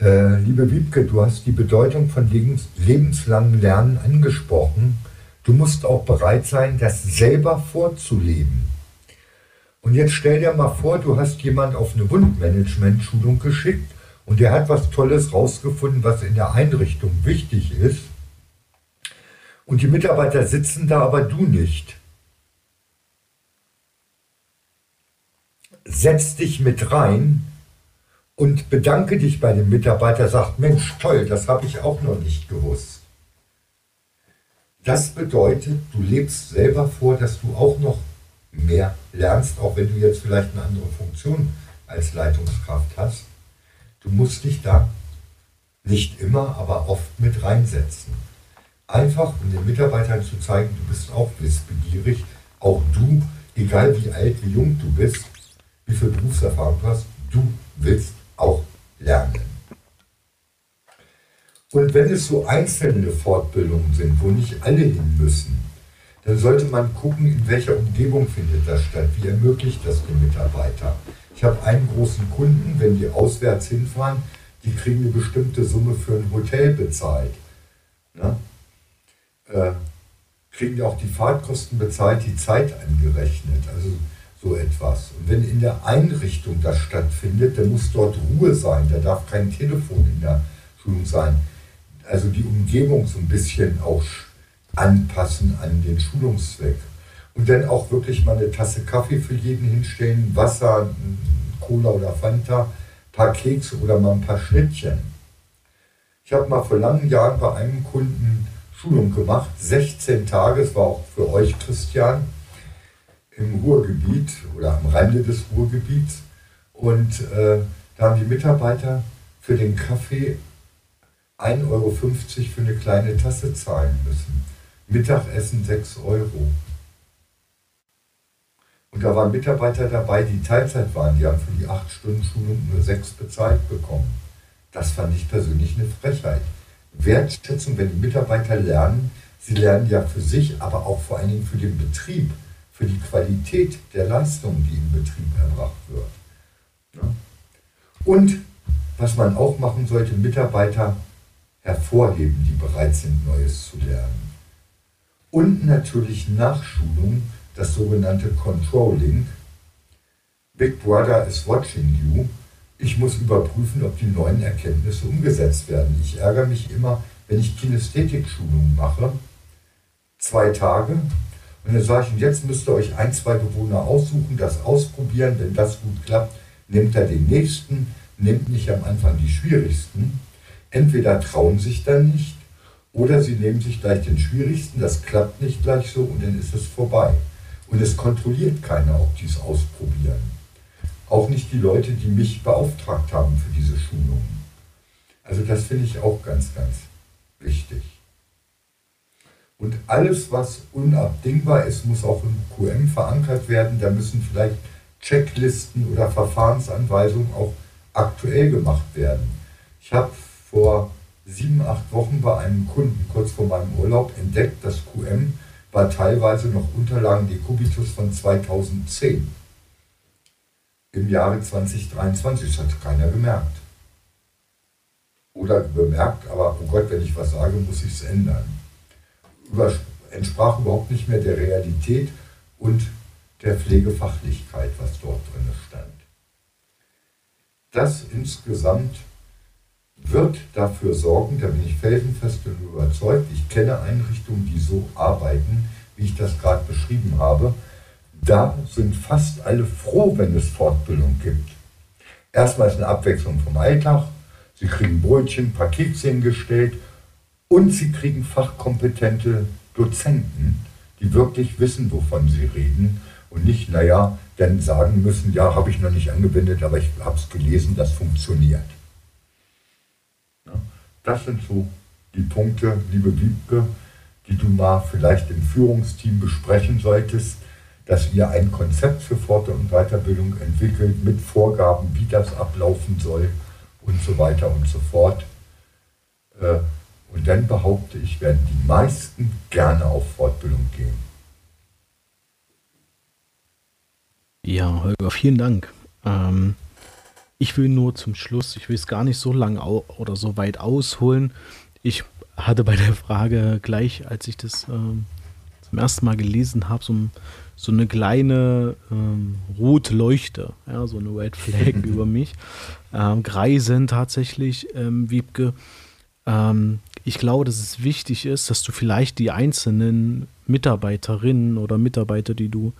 Äh, liebe Wiebke, du hast die Bedeutung von lebens lebenslangen Lernen angesprochen. Du musst auch bereit sein, das selber vorzuleben. Und jetzt stell dir mal vor, du hast jemand auf eine Wundmanagement-Schulung geschickt und der hat was Tolles rausgefunden, was in der Einrichtung wichtig ist. Und die Mitarbeiter sitzen da, aber du nicht. Setz dich mit rein und bedanke dich bei dem Mitarbeiter, sagt, Mensch, toll, das habe ich auch noch nicht gewusst. Das bedeutet, du lebst selber vor, dass du auch noch mehr lernst, auch wenn du jetzt vielleicht eine andere Funktion als Leitungskraft hast. Du musst dich da nicht immer, aber oft mit reinsetzen. Einfach, um den Mitarbeitern zu zeigen, du bist auch wissbegierig. Auch du, egal wie alt, wie jung du bist, wie viel Berufserfahrung du hast, du willst auch lernen. Und wenn es so einzelne Fortbildungen sind, wo nicht alle hin müssen, dann sollte man gucken, in welcher Umgebung findet das statt, wie ermöglicht das den Mitarbeiter. Ich habe einen großen Kunden, wenn die auswärts hinfahren, die kriegen eine bestimmte Summe für ein Hotel bezahlt. Ne? Äh, kriegen ja auch die Fahrtkosten bezahlt, die Zeit angerechnet, also so etwas. Und wenn in der Einrichtung das stattfindet, dann muss dort Ruhe sein, da darf kein Telefon in der Schulung sein. Also die Umgebung so ein bisschen auch anpassen an den Schulungszweck und dann auch wirklich mal eine Tasse Kaffee für jeden hinstellen, Wasser, Cola oder Fanta, ein paar Kekse oder mal ein paar Schnittchen. Ich habe mal vor langen Jahren bei einem Kunden Schulung gemacht, 16 Tage, es war auch für euch Christian, im Ruhrgebiet oder am Rande des Ruhrgebiets. Und äh, da haben die Mitarbeiter für den Kaffee 1,50 Euro für eine kleine Tasse zahlen müssen. Mittagessen 6 Euro. Und da waren Mitarbeiter dabei, die Teilzeit waren. Die haben für die 8-Stunden-Schulung nur 6 bezahlt bekommen. Das fand ich persönlich eine Frechheit. Wertschätzung, wenn die Mitarbeiter lernen, sie lernen ja für sich, aber auch vor allen Dingen für den Betrieb, für die Qualität der Leistung, die im Betrieb erbracht wird. Und was man auch machen sollte, Mitarbeiter hervorheben, die bereit sind, Neues zu lernen. Und natürlich Nachschulung das sogenannte Controlling. Big Brother is watching you. Ich muss überprüfen, ob die neuen Erkenntnisse umgesetzt werden. Ich ärgere mich immer, wenn ich Kinästhetik-Schulungen mache, zwei Tage, Und dann sage ich, und jetzt müsst ihr euch ein, zwei Bewohner aussuchen, das ausprobieren. Wenn das gut klappt, nehmt er den nächsten, nehmt nicht am Anfang die schwierigsten. Entweder trauen sich dann nicht oder sie nehmen sich gleich den schwierigsten, das klappt nicht gleich so und dann ist es vorbei. Und es kontrolliert keiner, ob die es ausprobieren. Auch nicht die Leute, die mich beauftragt haben für diese Schulungen. Also das finde ich auch ganz, ganz wichtig. Und alles, was unabdingbar ist, muss auch im QM verankert werden. Da müssen vielleicht Checklisten oder Verfahrensanweisungen auch aktuell gemacht werden. Ich habe vor sieben, acht Wochen bei einem Kunden kurz vor meinem Urlaub entdeckt, dass QM war teilweise noch Unterlagen Dekubitus von 2010 im Jahre 2023. Das hat keiner gemerkt. Oder bemerkt, aber oh Gott, wenn ich was sage, muss ich es ändern. Entsprach überhaupt nicht mehr der Realität und der Pflegefachlichkeit, was dort drin stand. Das insgesamt wird dafür sorgen, da bin ich felsenfest und überzeugt, ich kenne Einrichtungen, die so arbeiten, wie ich das gerade beschrieben habe, da sind fast alle froh, wenn es Fortbildung gibt. Erstmal ist eine Abwechslung vom Alltag, sie kriegen Brötchen, Paketchen gestellt und sie kriegen fachkompetente Dozenten, die wirklich wissen, wovon sie reden und nicht, naja, dann sagen müssen, ja, habe ich noch nicht angewendet, aber ich habe es gelesen, das funktioniert. Das sind so die Punkte, liebe Wiebke, die du mal vielleicht im Führungsteam besprechen solltest, dass ihr ein Konzept für Fort- und Weiterbildung entwickelt mit Vorgaben, wie das ablaufen soll und so weiter und so fort. Äh, und dann behaupte ich, werden die meisten gerne auf Fortbildung gehen. Ja, Holger, vielen Dank. Ähm, ich will nur zum Schluss, ich will es gar nicht so lang oder so weit ausholen. Ich hatte bei der Frage gleich, als ich das ähm, zum ersten Mal gelesen habe, so, so, eine kleine ähm, rote Leuchte, ja, so eine Red Flag über mich. Ähm, Greisen tatsächlich, ähm, Wiebke. Ähm, ich glaube, dass es wichtig ist, dass du vielleicht die einzelnen Mitarbeiterinnen oder Mitarbeiter, die du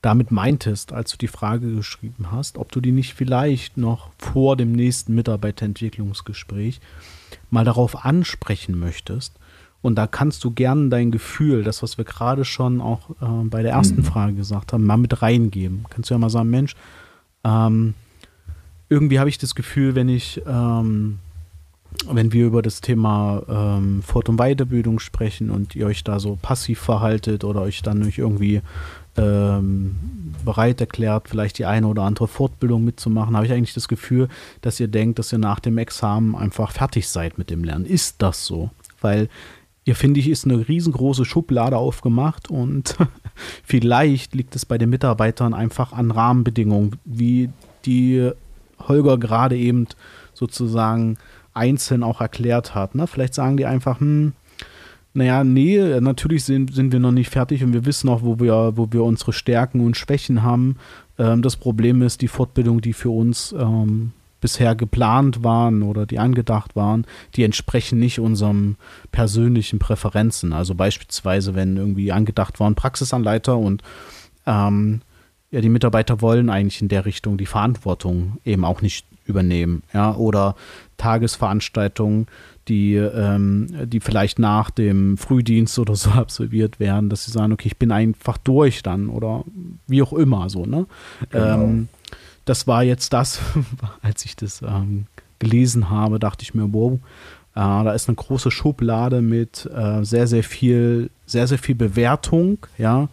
damit meintest, als du die Frage geschrieben hast, ob du die nicht vielleicht noch vor dem nächsten Mitarbeiterentwicklungsgespräch mal darauf ansprechen möchtest. Und da kannst du gern dein Gefühl, das, was wir gerade schon auch äh, bei der ersten mhm. Frage gesagt haben, mal mit reingeben. Kannst du ja mal sagen, Mensch, ähm, irgendwie habe ich das Gefühl, wenn ich, ähm, wenn wir über das Thema ähm, Fort- und Weiterbildung sprechen und ihr euch da so passiv verhaltet oder euch dann nicht irgendwie ähm, bereit erklärt, vielleicht die eine oder andere Fortbildung mitzumachen, habe ich eigentlich das Gefühl, dass ihr denkt, dass ihr nach dem Examen einfach fertig seid mit dem Lernen. Ist das so? Weil ihr, finde ich, ist eine riesengroße Schublade aufgemacht und vielleicht liegt es bei den Mitarbeitern einfach an Rahmenbedingungen, wie die Holger gerade eben sozusagen einzeln auch erklärt hat. Ne? Vielleicht sagen die einfach, hm, naja, nee, natürlich sind, sind wir noch nicht fertig und wir wissen auch, wo wir, wo wir unsere Stärken und Schwächen haben. Ähm, das Problem ist, die Fortbildung, die für uns ähm, bisher geplant waren oder die angedacht waren, die entsprechen nicht unseren persönlichen Präferenzen. Also beispielsweise, wenn irgendwie angedacht waren, Praxisanleiter und ähm, ja, die Mitarbeiter wollen eigentlich in der Richtung die Verantwortung eben auch nicht übernehmen. Ja, oder Tagesveranstaltungen, die, ähm, die vielleicht nach dem Frühdienst oder so absolviert werden, dass sie sagen, okay, ich bin einfach durch dann oder wie auch immer so, ne? Genau. Ähm, das war jetzt das, als ich das ähm, gelesen habe, dachte ich mir, wow, äh, da ist eine große Schublade mit äh, sehr, sehr viel, sehr, sehr viel Bewertung, ja.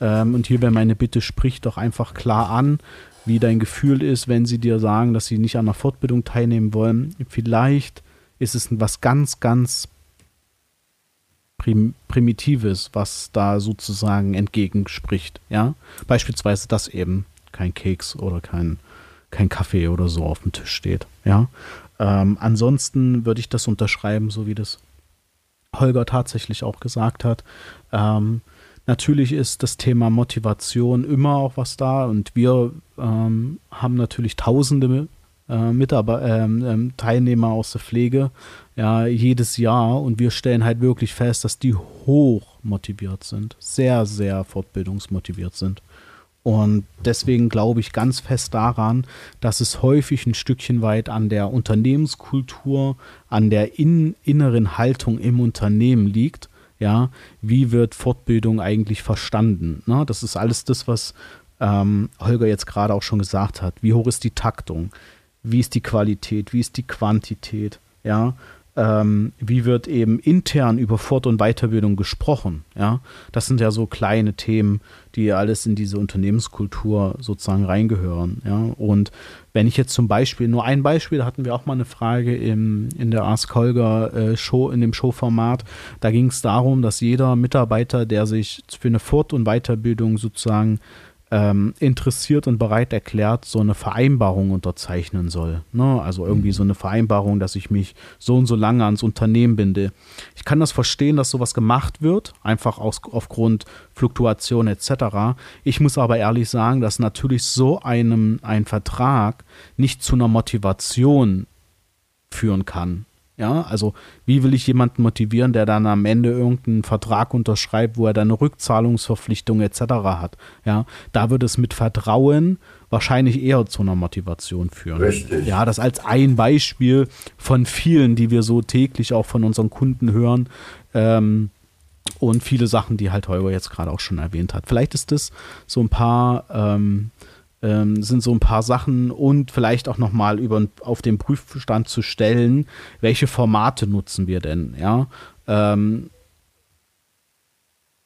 Ähm, und hier wäre meine Bitte, sprich doch einfach klar an, wie dein Gefühl ist, wenn sie dir sagen, dass sie nicht an der Fortbildung teilnehmen wollen. Vielleicht ist es was ganz, ganz Prim Primitives, was da sozusagen entgegenspricht. Ja, beispielsweise, dass eben kein Keks oder kein, kein Kaffee oder so auf dem Tisch steht. Ja, ähm, ansonsten würde ich das unterschreiben, so wie das Holger tatsächlich auch gesagt hat. Ähm, natürlich ist das Thema Motivation immer auch was da und wir ähm, haben natürlich tausende äh, Mitarbeiter, ähm, ähm, Teilnehmer aus der Pflege, ja, jedes Jahr und wir stellen halt wirklich fest, dass die hoch motiviert sind, sehr, sehr fortbildungsmotiviert sind. Und deswegen glaube ich ganz fest daran, dass es häufig ein Stückchen weit an der Unternehmenskultur, an der in, inneren Haltung im Unternehmen liegt. Ja, wie wird Fortbildung eigentlich verstanden? Ne? Das ist alles das, was ähm, Holger jetzt gerade auch schon gesagt hat. Wie hoch ist die Taktung? Wie ist die Qualität? Wie ist die Quantität? Ja, ähm, wie wird eben intern über Fort- und Weiterbildung gesprochen. Ja, das sind ja so kleine Themen, die alles in diese Unternehmenskultur sozusagen reingehören. Ja, und wenn ich jetzt zum Beispiel, nur ein Beispiel, da hatten wir auch mal eine Frage im, in der Ask Holger äh, Show, in dem Showformat, da ging es darum, dass jeder Mitarbeiter, der sich für eine Fort- und Weiterbildung sozusagen ähm, interessiert und bereit erklärt, so eine Vereinbarung unterzeichnen soll. Ne? Also irgendwie so eine Vereinbarung, dass ich mich so und so lange ans Unternehmen binde. Ich kann das verstehen, dass sowas gemacht wird, einfach aus, aufgrund Fluktuation etc. Ich muss aber ehrlich sagen, dass natürlich so einem ein Vertrag nicht zu einer Motivation führen kann. Ja, also wie will ich jemanden motivieren, der dann am Ende irgendeinen Vertrag unterschreibt, wo er dann eine Rückzahlungsverpflichtung etc. hat? Ja, da wird es mit Vertrauen wahrscheinlich eher zu einer Motivation führen. Richtig. Ja, das als ein Beispiel von vielen, die wir so täglich auch von unseren Kunden hören. Ähm, und viele Sachen, die halt Holger jetzt gerade auch schon erwähnt hat. Vielleicht ist das so ein paar ähm, ähm, sind so ein paar Sachen und vielleicht auch nochmal auf den Prüfstand zu stellen, welche Formate nutzen wir denn, ja. Ähm,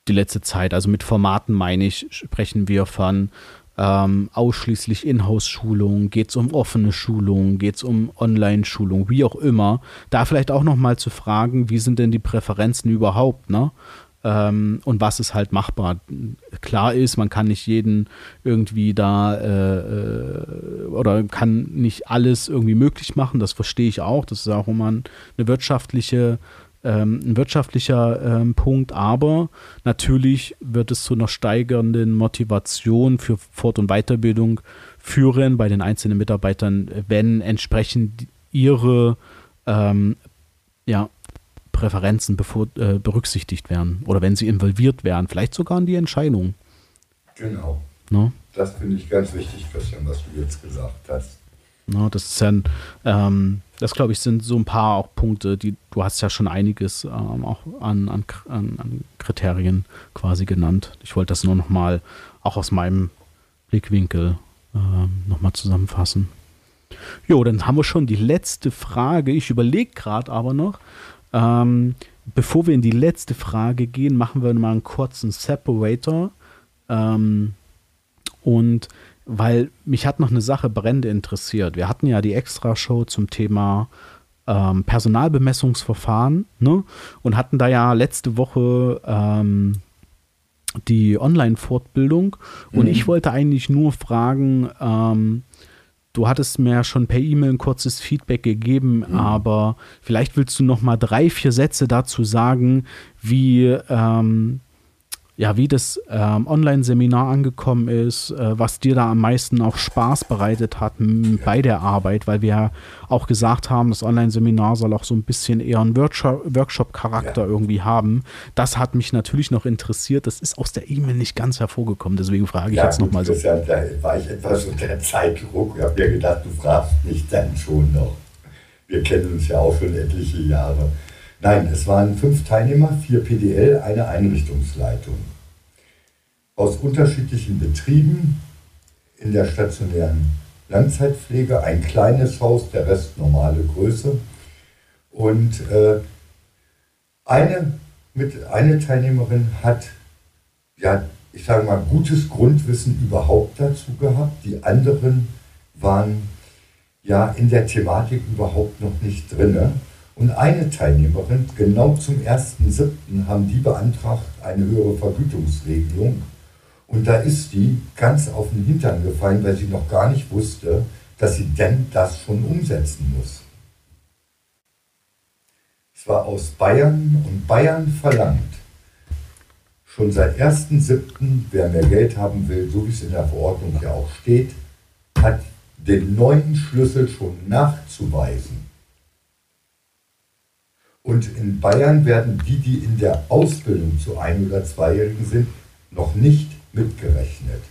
die letzte Zeit, also mit Formaten meine ich, sprechen wir von ähm, ausschließlich Inhouse-Schulung, geht es um offene Schulung, geht es um Online-Schulung, wie auch immer. Da vielleicht auch nochmal zu fragen, wie sind denn die Präferenzen überhaupt, ne? Ähm, und was ist halt machbar. Klar ist, man kann nicht jeden irgendwie da äh, äh, oder kann nicht alles irgendwie möglich machen, das verstehe ich auch. Das ist auch immer eine wirtschaftliche ähm, ein wirtschaftlicher ähm, Punkt, aber natürlich wird es zu einer steigernden Motivation für Fort- und Weiterbildung führen bei den einzelnen Mitarbeitern, wenn entsprechend ihre ähm, ja, Präferenzen bevor, äh, berücksichtigt werden oder wenn sie involviert werden, vielleicht sogar in die Entscheidung. Genau. No? Das finde ich ganz wichtig, Christian, was du jetzt gesagt hast. No, das ist ja, ähm, das glaube ich, sind so ein paar auch Punkte, die du hast ja schon einiges ähm, auch an, an, an, Kriterien quasi genannt. Ich wollte das nur nochmal auch aus meinem Blickwinkel ähm, nochmal zusammenfassen. Jo, dann haben wir schon die letzte Frage. Ich überlege gerade aber noch, ähm, bevor wir in die letzte Frage gehen, machen wir mal einen kurzen Separator. Ähm, und weil mich hat noch eine Sache brennend interessiert. Wir hatten ja die Extra-Show zum Thema ähm, Personalbemessungsverfahren ne? und hatten da ja letzte Woche ähm, die Online-Fortbildung. Und mhm. ich wollte eigentlich nur fragen, ähm, Du hattest mir schon per E-Mail ein kurzes Feedback gegeben, mhm. aber vielleicht willst du noch mal drei, vier Sätze dazu sagen, wie ähm, ja, wie das ähm, Online-Seminar angekommen ist, äh, was dir da am meisten auch Spaß bereitet hat bei der Arbeit, weil wir ja auch gesagt haben, das Online-Seminar soll auch so ein bisschen eher einen Workshop-Charakter ja. irgendwie haben. Das hat mich natürlich noch interessiert. Das ist aus der E-Mail nicht ganz hervorgekommen, deswegen frage ich ja, jetzt nochmal so. Da war ich etwas unter Zeitdruck. Ich habe mir gedacht, du fragst mich dann schon noch. Wir kennen uns ja auch schon etliche Jahre. Nein, es waren fünf Teilnehmer, vier PDL, eine Einrichtungsleitung aus unterschiedlichen Betrieben in der stationären Langzeitpflege, ein kleines Haus, der Rest normale Größe. Und äh, eine, mit, eine Teilnehmerin hat, ja, ich sage mal, gutes Grundwissen überhaupt dazu gehabt. Die anderen waren ja in der Thematik überhaupt noch nicht drin. Und eine Teilnehmerin, genau zum 1.7. haben die beantragt eine höhere Vergütungsregelung und da ist die ganz auf den Hintern gefallen, weil sie noch gar nicht wusste, dass sie denn das schon umsetzen muss. Es war aus Bayern und Bayern verlangt, schon seit 1.7., wer mehr Geld haben will, so wie es in der Verordnung ja auch steht, hat den neunten Schlüssel schon nachzuweisen. Und in Bayern werden die, die in der Ausbildung zu Ein- oder Zweijährigen sind, noch nicht mitgerechnet.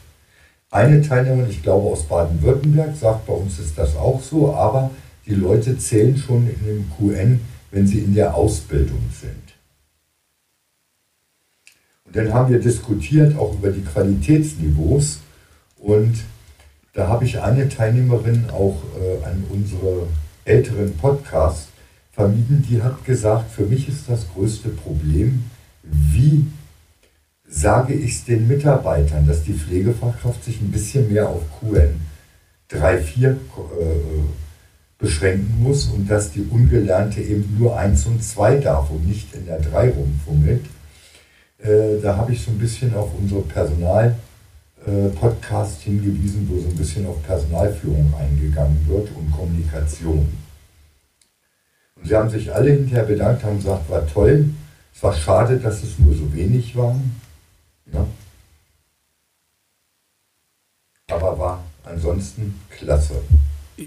Eine Teilnehmerin, ich glaube aus Baden-Württemberg, sagt, bei uns ist das auch so, aber die Leute zählen schon in dem QN, wenn sie in der Ausbildung sind. Und dann haben wir diskutiert auch über die Qualitätsniveaus und da habe ich eine Teilnehmerin auch äh, an unsere älteren Podcasts vermieden, die hat gesagt, für mich ist das größte Problem, wie sage ich es den Mitarbeitern, dass die Pflegefachkraft sich ein bisschen mehr auf QN 3, 4 äh, beschränken muss und dass die Ungelernte eben nur 1 und 2 darf und nicht in der 3 rumfummelt. Äh, da habe ich so ein bisschen auf unsere Personal- äh, Podcast hingewiesen, wo so ein bisschen auf Personalführung eingegangen wird und Kommunikation. Und sie haben sich alle hinterher bedankt, haben gesagt, war toll. Es war schade, dass es nur so wenig waren. Ja. Aber war ansonsten klasse.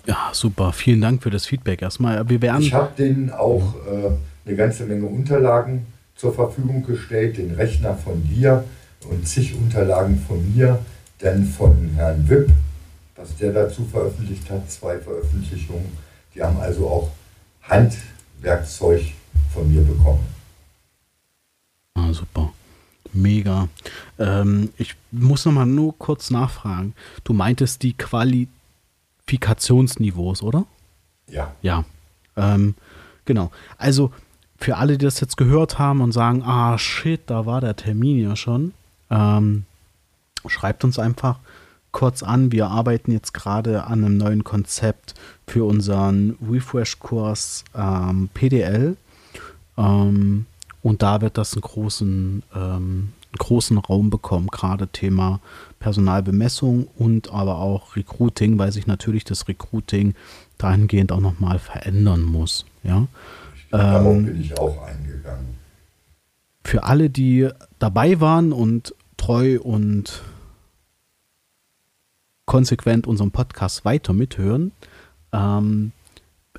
Ja, super. Vielen Dank für das Feedback erstmal. Wir werden ich habe denen auch äh, eine ganze Menge Unterlagen zur Verfügung gestellt, den Rechner von dir, und zig Unterlagen von mir, dann von Herrn Wipp, was der dazu veröffentlicht hat, zwei Veröffentlichungen. Die haben also auch Handwerkzeug von mir bekommen. Ah, super. Mega. Ähm, ich muss noch mal nur kurz nachfragen. Du meintest die Qualifikationsniveaus, oder? Ja. Ja. Ähm, genau. Also für alle, die das jetzt gehört haben und sagen, ah shit, da war der Termin ja schon. Ähm, schreibt uns einfach kurz an. Wir arbeiten jetzt gerade an einem neuen Konzept für unseren Refresh-Kurs ähm, PDL. Ähm, und da wird das einen großen, ähm, großen Raum bekommen, gerade Thema Personalbemessung und aber auch Recruiting, weil sich natürlich das Recruiting dahingehend auch nochmal verändern muss. Ja? Darauf bin ich auch eingegangen. Für alle, die dabei waren und treu und konsequent unseren Podcast weiter mithören. Ähm,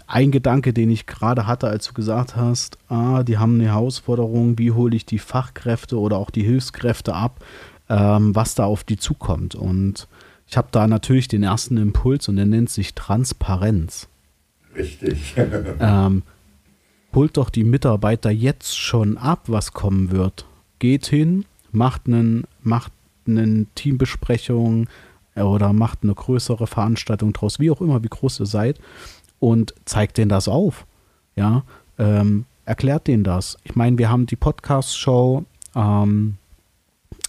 ein Gedanke, den ich gerade hatte, als du gesagt hast, ah, die haben eine Herausforderung, wie hole ich die Fachkräfte oder auch die Hilfskräfte ab, ähm, was da auf die zukommt. Und ich habe da natürlich den ersten Impuls und der nennt sich Transparenz. Richtig. ähm, holt doch die Mitarbeiter jetzt schon ab, was kommen wird. Geht hin, macht einen, macht eine Teambesprechung oder macht eine größere Veranstaltung draus, wie auch immer, wie groß ihr seid, und zeigt denen das auf. Ja, ähm, erklärt denen das. Ich meine, wir haben die Podcast-Show. Ähm,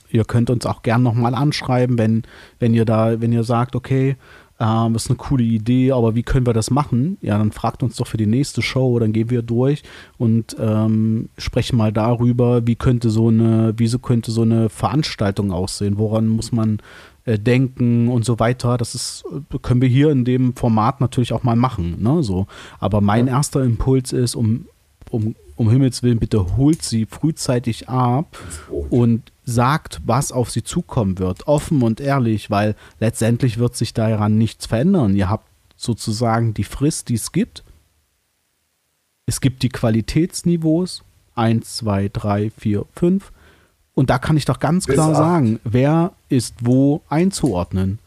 ihr könnt uns auch gern nochmal anschreiben, wenn, wenn ihr da, wenn ihr sagt, okay, ähm, das ist eine coole Idee, aber wie können wir das machen? Ja, dann fragt uns doch für die nächste Show, dann gehen wir durch und ähm, sprechen mal darüber, wie könnte so eine, wieso könnte so eine Veranstaltung aussehen, woran muss man äh, denken und so weiter. Das ist, äh, können wir hier in dem Format natürlich auch mal machen. Ne? So. Aber mein ja. erster Impuls ist, um, um, um Himmels Willen, bitte holt sie frühzeitig ab und sagt, was auf sie zukommen wird, offen und ehrlich, weil letztendlich wird sich daran nichts verändern. Ihr habt sozusagen die Frist, die es gibt. Es gibt die Qualitätsniveaus 1, 2, 3, 4, 5. Und da kann ich doch ganz klar sagen, wer ist wo einzuordnen.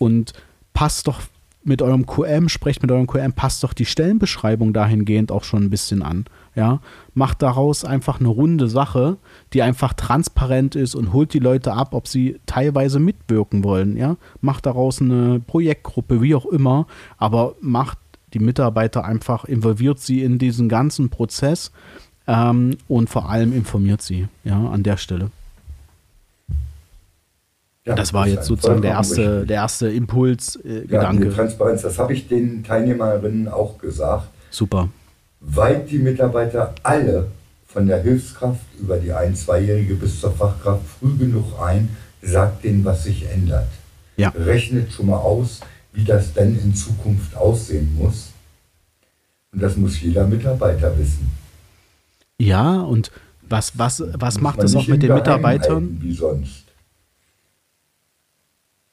Und passt doch mit eurem QM, sprecht mit eurem QM, passt doch die Stellenbeschreibung dahingehend auch schon ein bisschen an. Ja, macht daraus einfach eine runde Sache, die einfach transparent ist und holt die Leute ab, ob sie teilweise mitwirken wollen. Ja, macht daraus eine Projektgruppe, wie auch immer, aber macht die Mitarbeiter einfach, involviert sie in diesen ganzen Prozess ähm, und vor allem informiert sie. Ja, an der Stelle. Ja, das war das jetzt sozusagen der erste, der erste Impuls, äh, ja, Gedanke. Transparenz, das habe ich den Teilnehmerinnen auch gesagt. Super. Weit die Mitarbeiter alle von der Hilfskraft über die ein-, zweijährige bis zur Fachkraft früh genug ein, sagt denen, was sich ändert. Ja. Rechnet schon mal aus, wie das denn in Zukunft aussehen muss. Und das muss jeder Mitarbeiter wissen. Ja, und was, was, was macht das auch mit den Mitarbeitern? Wie sonst.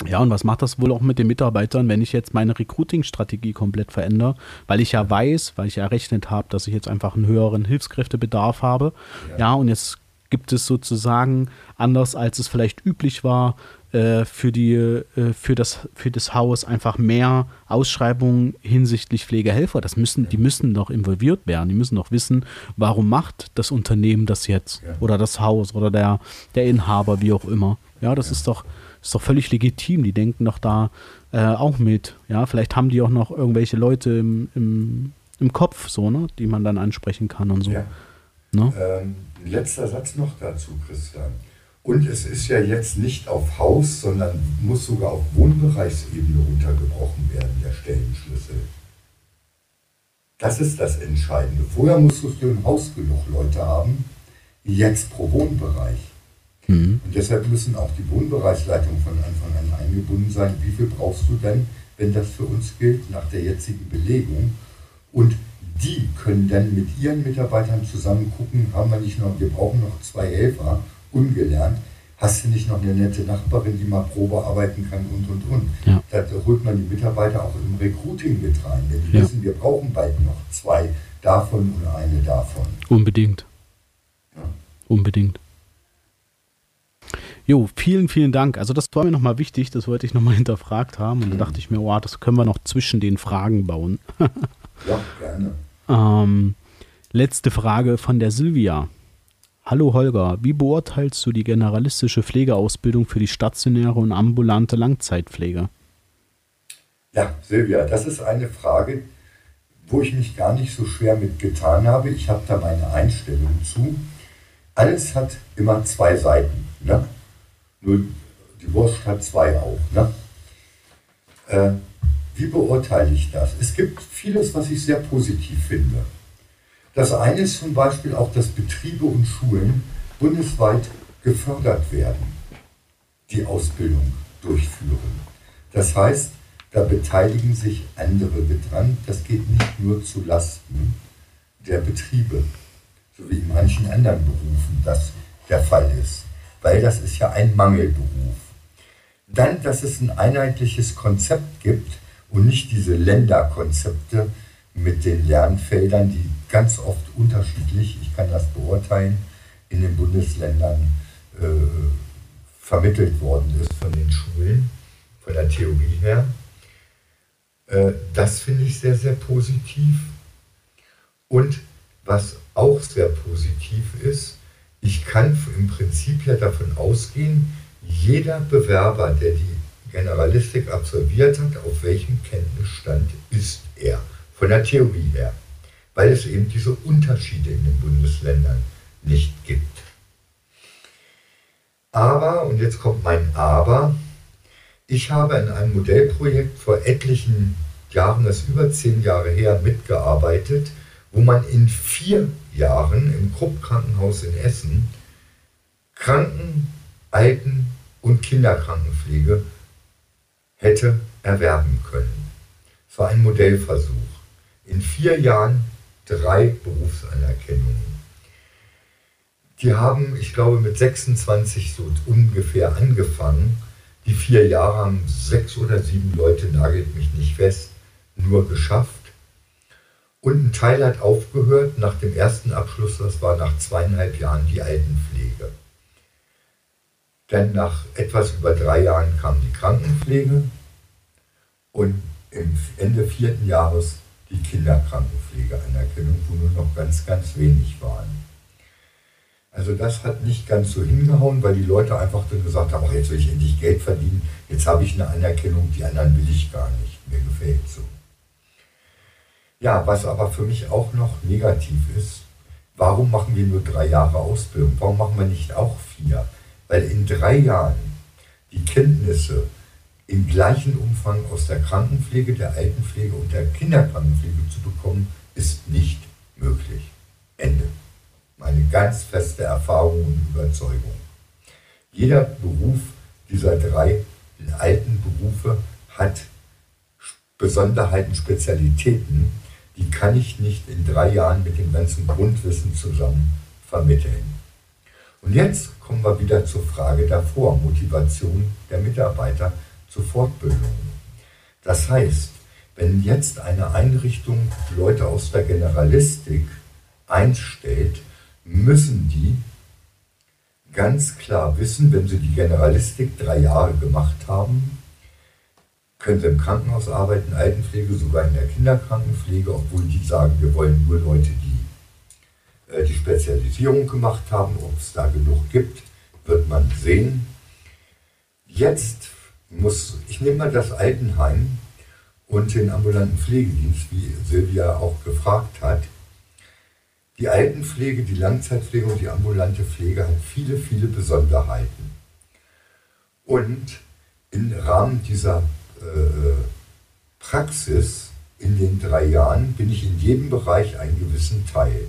Ja, Ja, und was macht das wohl auch mit den Mitarbeitern, wenn ich jetzt meine Recruiting-Strategie komplett verändere, weil ich ja weiß, weil ich errechnet habe, dass ich jetzt einfach einen höheren Hilfskräftebedarf habe. Ja, ja und jetzt gibt es sozusagen, anders als es vielleicht üblich war, äh, für, die, äh, für, das, für das Haus einfach mehr Ausschreibungen hinsichtlich Pflegehelfer. Das müssen, die müssen doch involviert werden. Die müssen doch wissen, warum macht das Unternehmen das jetzt ja. oder das Haus oder der, der Inhaber, wie auch immer. Ja, das ja. ist doch ist doch völlig legitim. Die denken doch da äh, auch mit. Ja, vielleicht haben die auch noch irgendwelche Leute im, im, im Kopf, so, ne, die man dann ansprechen kann und so. Ja. Ne? Ähm, letzter Satz noch dazu, Christian. Und es ist ja jetzt nicht auf Haus, sondern muss sogar auf Wohnbereichsebene runtergebrochen werden, der Stellenschlüssel. Das ist das Entscheidende. Vorher musstest du im Haus genug Leute haben, jetzt pro Wohnbereich. Mhm. Und deshalb müssen auch die Wohnbereichsleitungen von Anfang an eingebunden sein. Wie viel brauchst du denn, wenn das für uns gilt, nach der jetzigen Belegung? Und die können dann mit ihren Mitarbeitern zusammen gucken, haben wir nicht noch, wir brauchen noch zwei Helfer, ungelernt, hast du nicht noch eine nette Nachbarin, die mal Probe arbeiten kann und und und. Ja. Da holt man die Mitarbeiter auch im Recruiting mit rein, denn die ja. wissen, wir brauchen bald noch zwei davon und eine davon. Unbedingt. Ja. Unbedingt. Jo, vielen, vielen Dank. Also das war mir nochmal wichtig, das wollte ich nochmal hinterfragt haben. Und dann dachte ich mir, oh, das können wir noch zwischen den Fragen bauen. ja, gerne. Ähm, letzte Frage von der Silvia. Hallo Holger, wie beurteilst du die generalistische Pflegeausbildung für die stationäre und ambulante Langzeitpflege? Ja, Silvia, das ist eine Frage, wo ich mich gar nicht so schwer mit getan habe. Ich habe da meine Einstellung zu. Alles hat immer zwei Seiten. Ne? Nur die Wurst hat zwei auch. Ne? Äh, wie beurteile ich das? Es gibt vieles, was ich sehr positiv finde. Das eine ist zum Beispiel auch, dass Betriebe und Schulen bundesweit gefördert werden, die Ausbildung durchführen. Das heißt, da beteiligen sich andere mit dran. Das geht nicht nur zu Lasten der Betriebe, so wie in manchen anderen Berufen das der Fall ist weil das ist ja ein Mangelberuf. Dann, dass es ein einheitliches Konzept gibt und nicht diese Länderkonzepte mit den Lernfeldern, die ganz oft unterschiedlich, ich kann das beurteilen, in den Bundesländern äh, vermittelt worden ist von den Schulen, von der Theorie her. Äh, das finde ich sehr, sehr positiv. Und was auch sehr positiv ist, ich kann im Prinzip ja davon ausgehen, jeder Bewerber, der die Generalistik absolviert hat, auf welchem Kenntnisstand ist er, von der Theorie her, weil es eben diese Unterschiede in den Bundesländern nicht gibt. Aber, und jetzt kommt mein Aber, ich habe in einem Modellprojekt vor etlichen Jahren, das ist über zehn Jahre her, mitgearbeitet, wo man in vier Jahren im Krupp-Krankenhaus in Essen Kranken-, Alten- und Kinderkrankenpflege hätte erwerben können. Es war ein Modellversuch. In vier Jahren drei Berufsanerkennungen. Die haben, ich glaube, mit 26 so ungefähr angefangen. Die vier Jahre haben sechs oder sieben Leute, nagelt mich nicht fest, nur geschafft. Und ein Teil hat aufgehört nach dem ersten Abschluss, das war nach zweieinhalb Jahren die Altenpflege. Dann nach etwas über drei Jahren kam die Krankenpflege und im Ende vierten Jahres die Kinderkrankenpflegeanerkennung, wo nur noch ganz, ganz wenig waren. Also das hat nicht ganz so hingehauen, weil die Leute einfach dann gesagt haben, ach, jetzt will ich endlich Geld verdienen, jetzt habe ich eine Anerkennung, die anderen will ich gar nicht, mir gefällt so. Ja, was aber für mich auch noch negativ ist, warum machen wir nur drei Jahre Ausbildung? Warum machen wir nicht auch vier? Weil in drei Jahren die Kenntnisse im gleichen Umfang aus der Krankenpflege, der Altenpflege und der Kinderkrankenpflege zu bekommen, ist nicht möglich. Ende. Meine ganz feste Erfahrung und Überzeugung. Jeder Beruf dieser drei alten Berufe hat Besonderheiten, Spezialitäten, die kann ich nicht in drei Jahren mit dem ganzen Grundwissen zusammen vermitteln. Und jetzt kommen wir wieder zur Frage davor, Motivation der Mitarbeiter zu Fortbildungen. Das heißt, wenn jetzt eine Einrichtung Leute aus der Generalistik einstellt, müssen die ganz klar wissen, wenn sie die Generalistik drei Jahre gemacht haben, können sie im Krankenhaus arbeiten, Altenpflege, sogar in der Kinderkrankenpflege, obwohl die sagen, wir wollen nur Leute, die äh, die Spezialisierung gemacht haben. Ob es da genug gibt, wird man sehen. Jetzt muss, ich nehme mal das Altenheim und den ambulanten Pflegedienst, wie Silvia auch gefragt hat. Die Altenpflege, die Langzeitpflege und die ambulante Pflege hat viele, viele Besonderheiten. Und im Rahmen dieser Praxis in den drei Jahren bin ich in jedem Bereich einen gewissen Teil.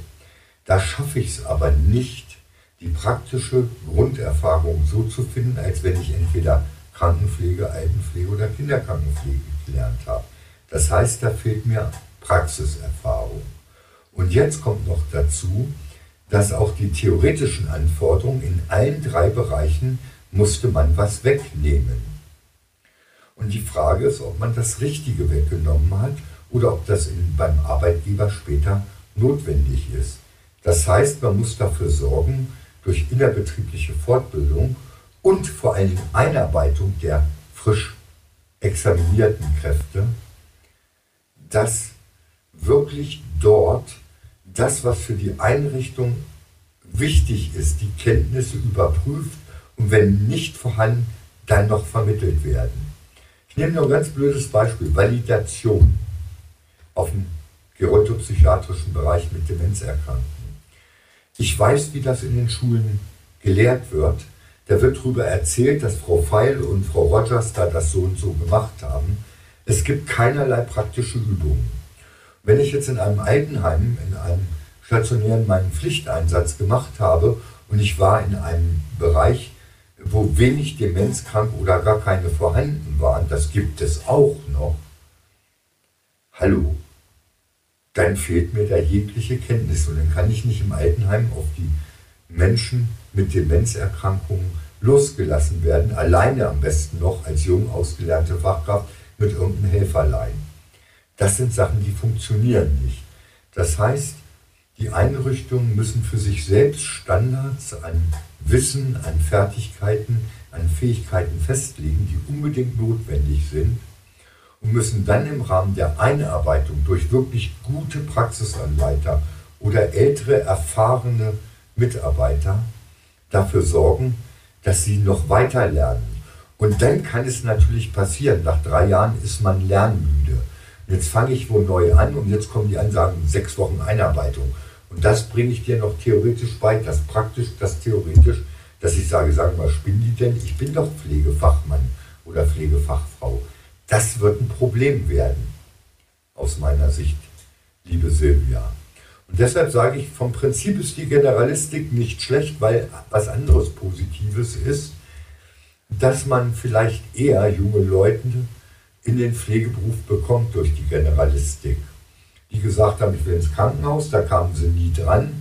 Da schaffe ich es aber nicht, die praktische Grunderfahrung so zu finden, als wenn ich entweder Krankenpflege, Altenpflege oder Kinderkrankenpflege gelernt habe. Das heißt, da fehlt mir Praxiserfahrung. Und jetzt kommt noch dazu, dass auch die theoretischen Anforderungen in allen drei Bereichen musste man was wegnehmen. Und die Frage ist, ob man das Richtige weggenommen hat oder ob das in, beim Arbeitgeber später notwendig ist. Das heißt, man muss dafür sorgen, durch innerbetriebliche Fortbildung und vor Dingen Einarbeitung der frisch examinierten Kräfte, dass wirklich dort das, was für die Einrichtung wichtig ist, die Kenntnisse überprüft und wenn nicht vorhanden, dann noch vermittelt werden. Ich nehme nur ein ganz blödes Beispiel, Validation auf dem gerontopsychiatrischen Bereich mit Demenzerkrankten. Ich weiß, wie das in den Schulen gelehrt wird. Da wird darüber erzählt, dass Frau Feil und Frau Rogers da das so und so gemacht haben. Es gibt keinerlei praktische Übungen. Wenn ich jetzt in einem Altenheim, in einem stationären meinen Pflichteinsatz gemacht habe und ich war in einem Bereich, wo wenig demenzkrank oder gar keine vorhanden waren, das gibt es auch noch. Hallo, dann fehlt mir da jegliche Kenntnis und dann kann ich nicht im Altenheim auf die Menschen mit Demenzerkrankungen losgelassen werden, alleine am besten noch als jung ausgelernte Fachkraft mit irgendeinem Helferlein. Das sind Sachen, die funktionieren nicht. Das heißt, die Einrichtungen müssen für sich selbst Standards an Wissen, an Fertigkeiten, an Fähigkeiten festlegen, die unbedingt notwendig sind und müssen dann im Rahmen der Einarbeitung durch wirklich gute Praxisanleiter oder ältere, erfahrene Mitarbeiter dafür sorgen, dass sie noch weiter lernen. Und dann kann es natürlich passieren, nach drei Jahren ist man lernmüde. Jetzt fange ich wo neu an und jetzt kommen die Ansagen, sechs Wochen Einarbeitung. Und das bringe ich dir noch theoretisch bei, das praktisch, das theoretisch, dass ich sage, wir mal, spinnen die denn? Ich bin doch Pflegefachmann oder Pflegefachfrau. Das wird ein Problem werden, aus meiner Sicht, liebe Silvia. Und deshalb sage ich, vom Prinzip ist die Generalistik nicht schlecht, weil was anderes Positives ist, dass man vielleicht eher junge Leute in den Pflegeberuf bekommt durch die Generalistik. Die gesagt haben, ich will ins Krankenhaus, da kamen sie nie dran.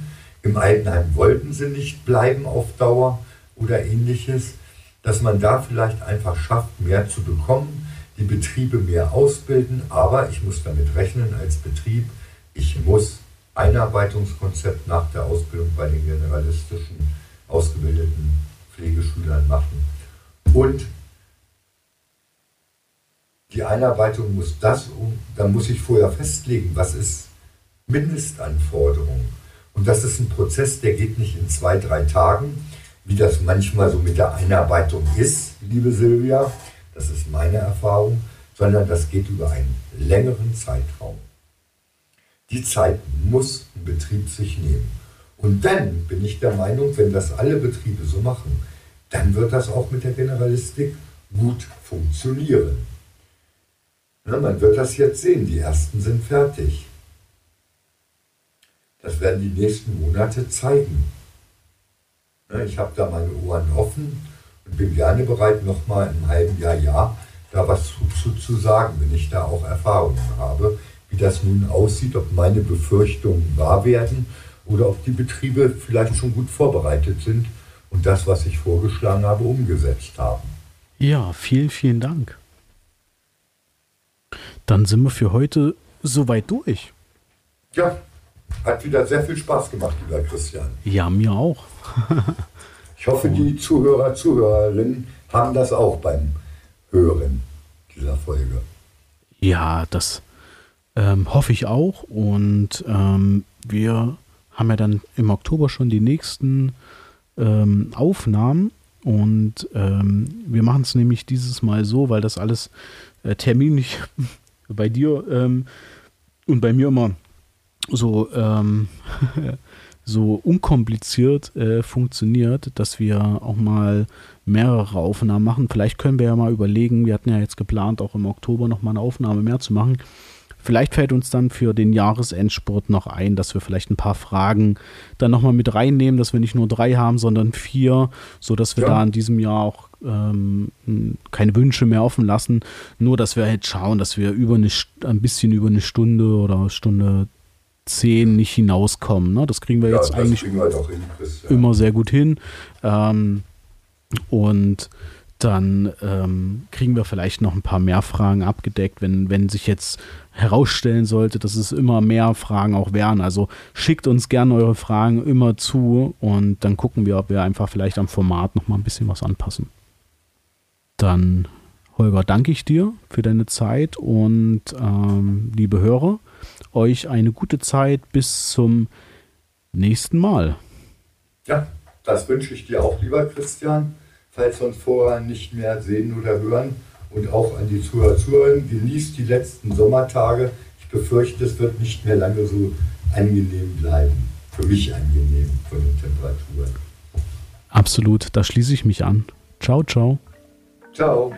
Im Altenheim wollten sie nicht bleiben auf Dauer oder ähnliches. Dass man da vielleicht einfach schafft, mehr zu bekommen, die Betriebe mehr ausbilden, aber ich muss damit rechnen als Betrieb, ich muss Einarbeitungskonzept nach der Ausbildung bei den generalistischen ausgebildeten Pflegeschülern machen. Und die Einarbeitung muss das, um, da muss ich vorher festlegen, was ist Mindestanforderung. Und das ist ein Prozess, der geht nicht in zwei, drei Tagen, wie das manchmal so mit der Einarbeitung ist, liebe Silvia. Das ist meine Erfahrung, sondern das geht über einen längeren Zeitraum. Die Zeit muss ein Betrieb sich nehmen. Und dann bin ich der Meinung, wenn das alle Betriebe so machen, dann wird das auch mit der Generalistik gut funktionieren. Ja, man wird das jetzt sehen, die ersten sind fertig. Das werden die nächsten Monate zeigen. Ja, ich habe da meine Ohren offen und bin gerne bereit, nochmal im halben Jahr, ja, da was zu, zu, zu sagen, wenn ich da auch Erfahrungen habe, wie das nun aussieht, ob meine Befürchtungen wahr werden oder ob die Betriebe vielleicht schon gut vorbereitet sind und das, was ich vorgeschlagen habe, umgesetzt haben. Ja, vielen, vielen Dank. Dann sind wir für heute soweit durch. Ja, hat wieder sehr viel Spaß gemacht, lieber Christian. Ja, mir auch. ich hoffe, die Zuhörer, Zuhörerinnen haben das auch beim Hören dieser Folge. Ja, das ähm, hoffe ich auch. Und ähm, wir haben ja dann im Oktober schon die nächsten ähm, Aufnahmen. Und ähm, wir machen es nämlich dieses Mal so, weil das alles äh, terminlich bei dir ähm, und bei mir immer so, ähm, so unkompliziert äh, funktioniert, dass wir auch mal mehrere Aufnahmen machen. Vielleicht können wir ja mal überlegen, wir hatten ja jetzt geplant, auch im Oktober noch mal eine Aufnahme mehr zu machen. Vielleicht fällt uns dann für den Jahresendspurt noch ein, dass wir vielleicht ein paar Fragen dann nochmal mit reinnehmen, dass wir nicht nur drei haben, sondern vier, sodass wir ja. da in diesem Jahr auch ähm, keine Wünsche mehr offen lassen. Nur, dass wir halt schauen, dass wir über eine, ein bisschen über eine Stunde oder Stunde zehn nicht hinauskommen. Ne? Das kriegen wir ja, jetzt eigentlich wir hin, Chris, ja. immer sehr gut hin. Ähm, und dann ähm, kriegen wir vielleicht noch ein paar mehr Fragen abgedeckt, wenn, wenn sich jetzt herausstellen sollte, dass es immer mehr Fragen auch wären. Also schickt uns gerne eure Fragen immer zu und dann gucken wir, ob wir einfach vielleicht am Format noch mal ein bisschen was anpassen. Dann, Holger, danke ich dir für deine Zeit und ähm, liebe Hörer, euch eine gute Zeit bis zum nächsten Mal. Ja, das wünsche ich dir auch, lieber Christian falls wir uns vorher nicht mehr sehen oder hören. Und auch an die Zuhörer, Zuhörerinnen, genießt die letzten Sommertage. Ich befürchte, es wird nicht mehr lange so angenehm bleiben. Für mich angenehm von den Temperaturen. Absolut, da schließe ich mich an. Ciao, ciao. Ciao.